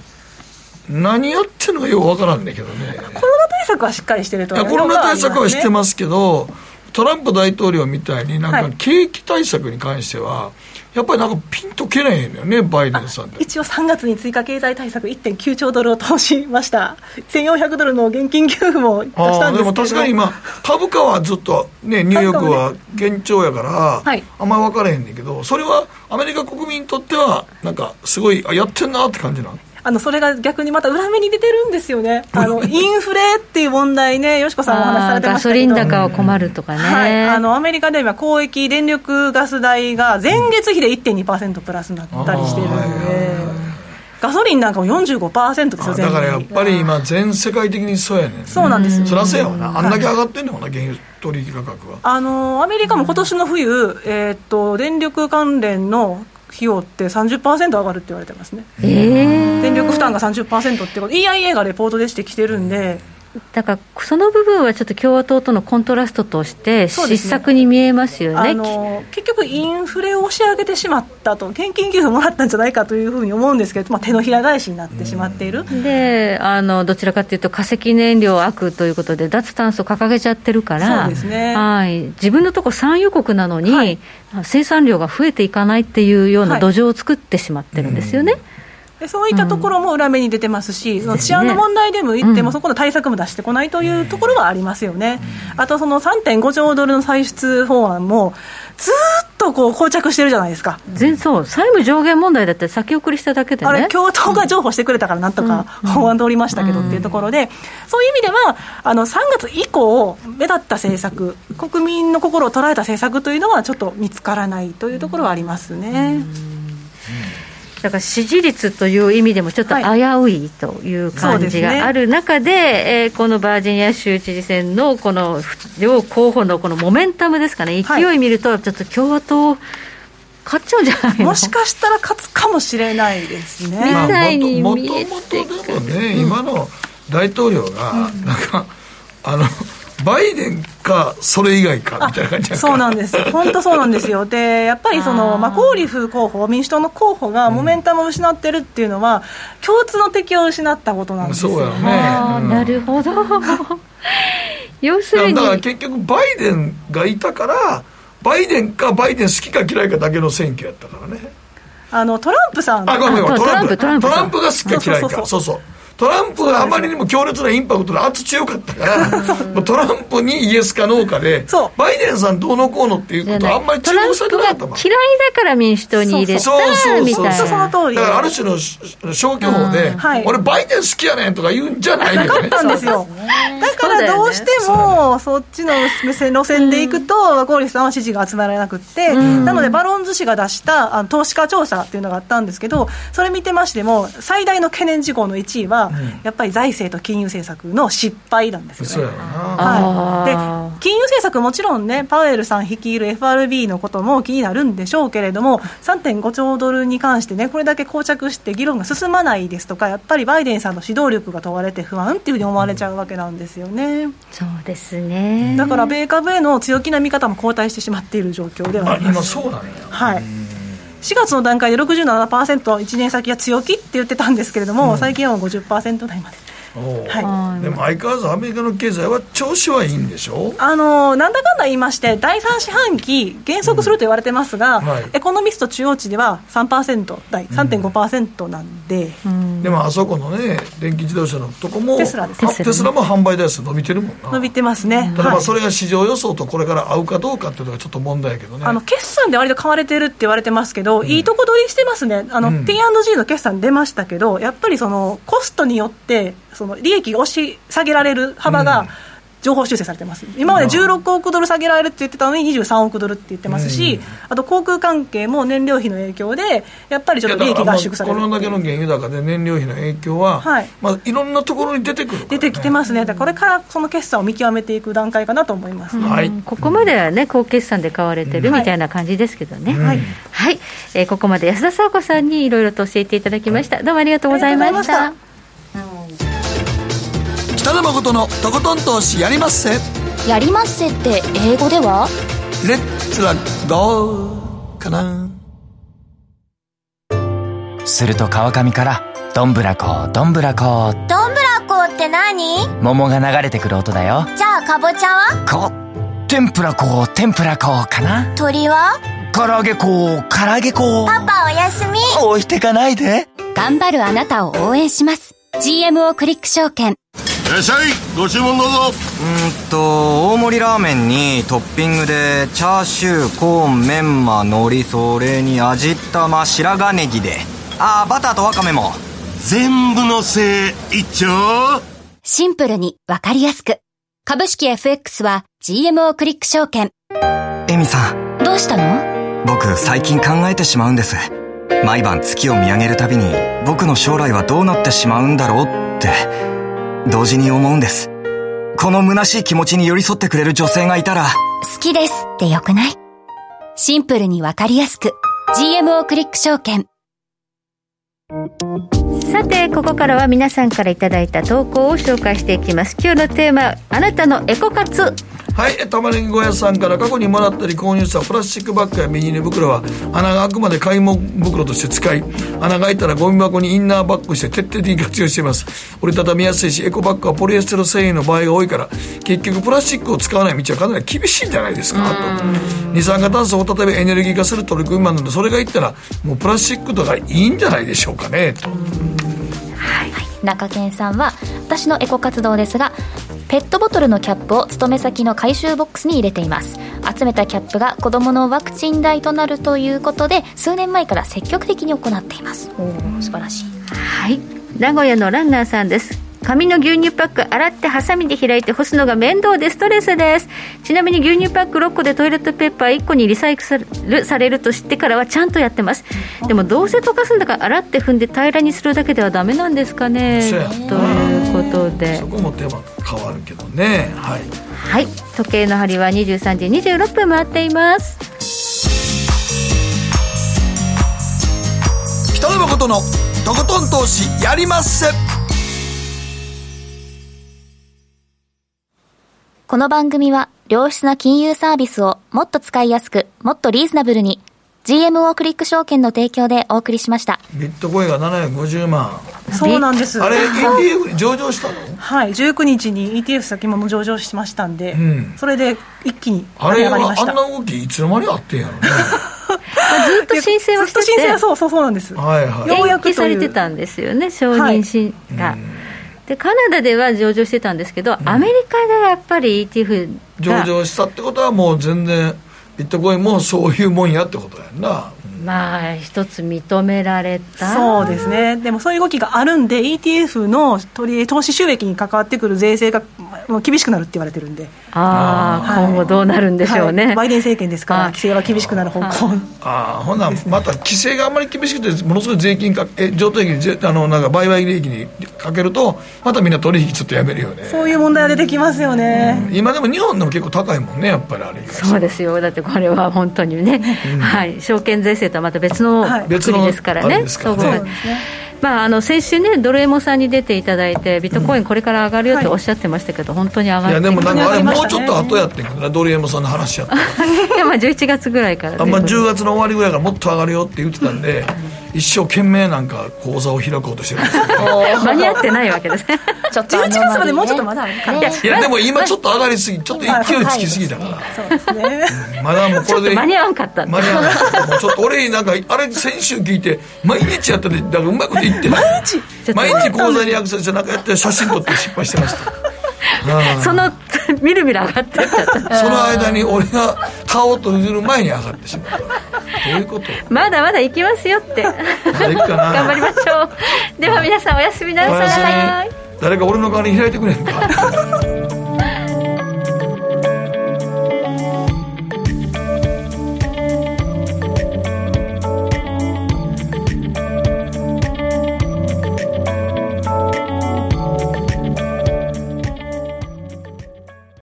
何やってるのかよく分からんねんけどね。コロナ対策はしっかりしてると、ね、コロナ対策はしてますけどトランプ大統領みたいになんか景気対策に関しては、やっぱりなんかピンとけないんだよね、バイデンさん一応3月に追加経済対策1.9兆ドルを投しました、1400ドルの現金給付も出したんですでも確かに今、株価はずっと、ね、ニューヨークは堅調やから、はい、あんまり分からへんねんけど、それはアメリカ国民にとっては、なんかすごい、あやってんなって感じなのあのそれが逆にまた裏目に出てるんですよね、あの [LAUGHS] インフレっていう問題ね、よしこさんもお話しされてましたガソリン高は困るとかね、はい、あのアメリカで今、公益電力ガス代が前月比で1.2%プラスになったりしてるんで。ガソリンなんかも45%ですよだからやっぱり今全世界的にそうやねん、そうなんですよ、そらそうやわな。あんだけ上がってんのかな原油取引価格は。あのアメリカも今年の冬、えー、っと電力関連の費用って30%上がるって言われてますね、えー、電力負担が30%ってこと。EIA がレポートでしてきてるんでだからその部分はちょっと共和党とのコントラストとして失策に見えますよね、ね、結局、インフレを押し上げてしまったと、現金給付もらったんじゃないかというふうに思うんですけど、まあ、手のひら返しになってしまっている。であのどちらかというと、化石燃料悪ということで、脱炭素掲げちゃってるから、そうですね、はい。自分のとこ産油国なのに、はい、生産量が増えていかないっていうような土壌を作ってしまってるんですよね。はいでそういったところも裏目に出てますし、うん、治安の問題でも言っても、そこの対策も出してこないというところはありますよね、あとその3.5兆ドルの歳出法案も、ずっとこう膠着してるじゃないですか。全そう。債務上限問題だって先送りしただけで、ね、あれ共和党が譲歩してくれたからなんとか法案通りましたけどっていうところで、そういう意味ではあの3月以降目立った政策国民の心を捉えた政策というのはちょっと見つからないというところはありますね。だから支持率という意味でもちょっと危ういという感じがある中で、はいね、えー、このバージニア州知事選のこの両候補のこのモメンタムですかね、勢い見ると、ちょっと共和党、勝っちゃうんじゃないもしかしたら勝つかもしれないですね。みたいに見えてくる。もともとでもね、今の大統領が、なんか、あの、バイデンかそれ以外かみたいな感じそうなんです。本当そうなんですよ。でやっぱりそのマコー。リフ候補民主党の候補がモメンタムを失ってるっていうのは、共通の敵を失ったことなんですよ。そうやね、うん、なるほど。[LAUGHS] 要するにだから結局バイデンがいたからバイデンかバイデン好きか嫌いかだけの選挙やったからね。あのトランプさんあごめんごめんトランプトランプ。が好きか嫌いか。そうそうトランプがあまりにも強烈なインパクトで圧強かったから [LAUGHS] トランプにイエスかノーかでバイデンさんどうのこうのっていうことはあんまり注目されなかったもん嫌いだから民主党に入れたそうそうそうそうその通りだからある種の消去法で、俺バイデン好きやねんとか言うんじゃないよね。なかったんですよ。だからどうしてもそっちの路線でいくとマコーリフさんは支持が集まらなくてなのでバロンズ誌が出したあの投資家調査っていうのがあったんですけどそれ見てましても最大の懸念事項の1位はやっぱり財政と金融政策の失敗なんですよね。はい、で金融政策もちろんねパウエルさん率いる FRB のことも気になるんでしょうけれども3.5兆ドルに関してねこれだけ膠着して議論が進まないですとかやっぱりバイデンさんの指導力が問われて不安っていうふうに思われちゃうわけなんですよね。そうですね。だから米株への強気な見方も後退してしまっている状況ではあります。今そうなんはい4月の段階で67%、1年先は強気って言ってたんですけれども、うん、最近は50%台まで。はい、でも相変わらずアメリカの経済は調子はいいんでしょ？あのなんだかんだ言いまして第3四半期減速すると言われてますが、うん。はい、エコノミスト中央値では3%台3.5%なんで、うん、でもあそこのね電気自動車のとこもテスラですテスラも販売台数伸びてるもんな。伸びてますね。ただまあそれが市場予想とこれから合うかどうかっていうのがちょっと問題やけどね。あの決算で割と買われてるって言われてますけど、うん、いいとこ取りしてますね。あの、うん、P&G の決算出ましたけどやっぱりそのコストによってその利益が押し下げられる幅が、情報修正されてます、今まで16億ドル下げられるって言ってたのに23億ドルって言ってますし、あと航空関係も燃料費の影響で、やっぱりちょっと利益が圧縮される。このだけの原油高で燃料費の影響は、はい。まあ、いろんなところに出てくる、ね、出てきてますね、これからその決算を見極めていく段階かなと思います、はい、ここまではね、高決算で買われてるみたいな感じですけどね、はい。はい。えー、ここまで安田沙子さんにいろいろと教えていただきました、どうもありがとうございました。北野誠のとことん投資やりまっせ。やりまっせって英語では？レッツラゴーかな。すると川上からどんぶらこどんぶらこどんぶらこって何？桃が流れてくる音だよ。じゃあかぼちゃは？こ天ぷらこ天ぷらこかな。鳥は？唐揚げこ唐揚げこ。パパおやすみ。置いてかないで。頑張るあなたを応援します。GMO クリック証券。いらっしゃい。ご注文どうぞ。うんと大盛りラーメンにトッピングでチャーシューコーンメンマ海苔それに味玉白髪ネギで。ああバターとワカメも。全部のせい一丁。シンプルにわかりやすく。株式 FX は GMO クリック証券。エミさん。どうしたの？僕最近考えてしまうんです。毎晩月を見上げるたびに僕の将来はどうなってしまうんだろうって同時に思うんです。この虚しい気持ちに寄り添ってくれる女性がいたら。好きですってよくない？シンプルにわかりやすく。GMO クリック証券。さてここからは皆さんからいただいた投稿を紹介していきます。今日のテーマあなたのエコ活はい玉ねぎ小屋さんから過去にもらったり購入したプラスチックバッグやビニール袋は穴が開くまで買い物袋として使い穴が開いたらゴミ箱にインナーバッグして徹底的に活用しています。折りたたみやすいしエコバッグはポリエステル繊維の場合が多いから結局プラスチックを使わない道はかなり厳しいんじゃないですかと。二酸化炭素を例えばエネルギー化する取り組みなのでそれがいったらもうプラスチックとかいいんじゃないでしょうかねと。はい。中堅さんは私のエコ活動ですがペットボトルのキャップを勤め先の回収ボックスに入れています。集めたキャップが子どものワクチン代となるということで数年前から積極的に行っています。お素晴らしい。はい。名古屋のランナーさんです紙の牛乳パック洗ってハサミで開いて干すのが面倒でストレスです。ちなみに牛乳パック6個でトイレットペーパー1個にリサイクルされると知ってからはちゃんとやってます。でもどうせ溶かすんだから洗って踏んで平らにするだけではダメなんですかね。ということで。そこも手間変わるけどね。はい、はい、時計の針は23時26分回っています。北野誠のとことん投資やりまっせこの番組は良質な金融サービスをもっと使いやすく、もっとリーズナブルに GMO クリック証券の提供でお送りしました。ビットコインが750万。そうなんです。あれ ETF に上場したの？はい19日に ETF 先物上場しましたんで、うん、それで一気にあれはあんな動きいつの間にあってんやろね。[LAUGHS] ずっと申請はしてて申請はそうそうそうなんです、はいはい、ようやくされてたんですよね承認しが、はい。うんでカナダでは上場してたんですけど、アメリカでやっぱり ETF 上場したってことはもう全然ビットコインもそういうもんやってことやんな。まあ一つ認められた。そうですね。でもそういう動きがあるんで ETF の取り投資収益に関わってくる税制が厳しくなるって言われてるんで。ああ、はい、今後どうなるんでしょうね、はい、バイデン政権ですか。ら規制は厳しくなる方向。ああほなまた規制があんまり厳しくてものすごい税金かえ譲渡益にあのなんか売買利益にかけるとまたみんな取引ちょっとやめるよね。そういう問題は出てきますよね、うん、今でも日本でも結構高いもんねやっぱりあれそうですよ。だってこれは本当にね、うん、はい。証券税制とはまた別の国ですからね。そうですねまあ、あの先週ね、ドルエモさんに出ていただいて、ビットコイン、これから上がるよっておっしゃってましたけど、本当に上がって。いやでもなんかあれ、もうちょっと後やってんけどな、ドルエモさんの話やった [LAUGHS] いや、まあ、11月ぐらいから、あまあ、10月の終わりぐらいからもっと上がるよって言ってたんで、一生懸命なんか講座を開こうとしてるんですけど [LAUGHS] 間に合ってないわけですね。ちょっと11月までもうちょっとまだあるかいやでも今ちょっと上がりすぎちょっと勢いつきすぎたから、そうですね、まだもうこれで間に合わんかった間に合わんかったもうちょっと俺になんかあれ先週聞いて毎日やったでだからうまいこと言ってない毎日毎日講座にアクセスしてなんかやって写真撮って失敗してました。[LAUGHS] そのみるみる上がってっちゃった。[LAUGHS] その間に俺が顔と譲る前に上がってしまった。どういうこと？まだまだ行きますよって。頑張りましょう。では皆さんおやすみなさい。誰か俺の代わりに開いてくれんか？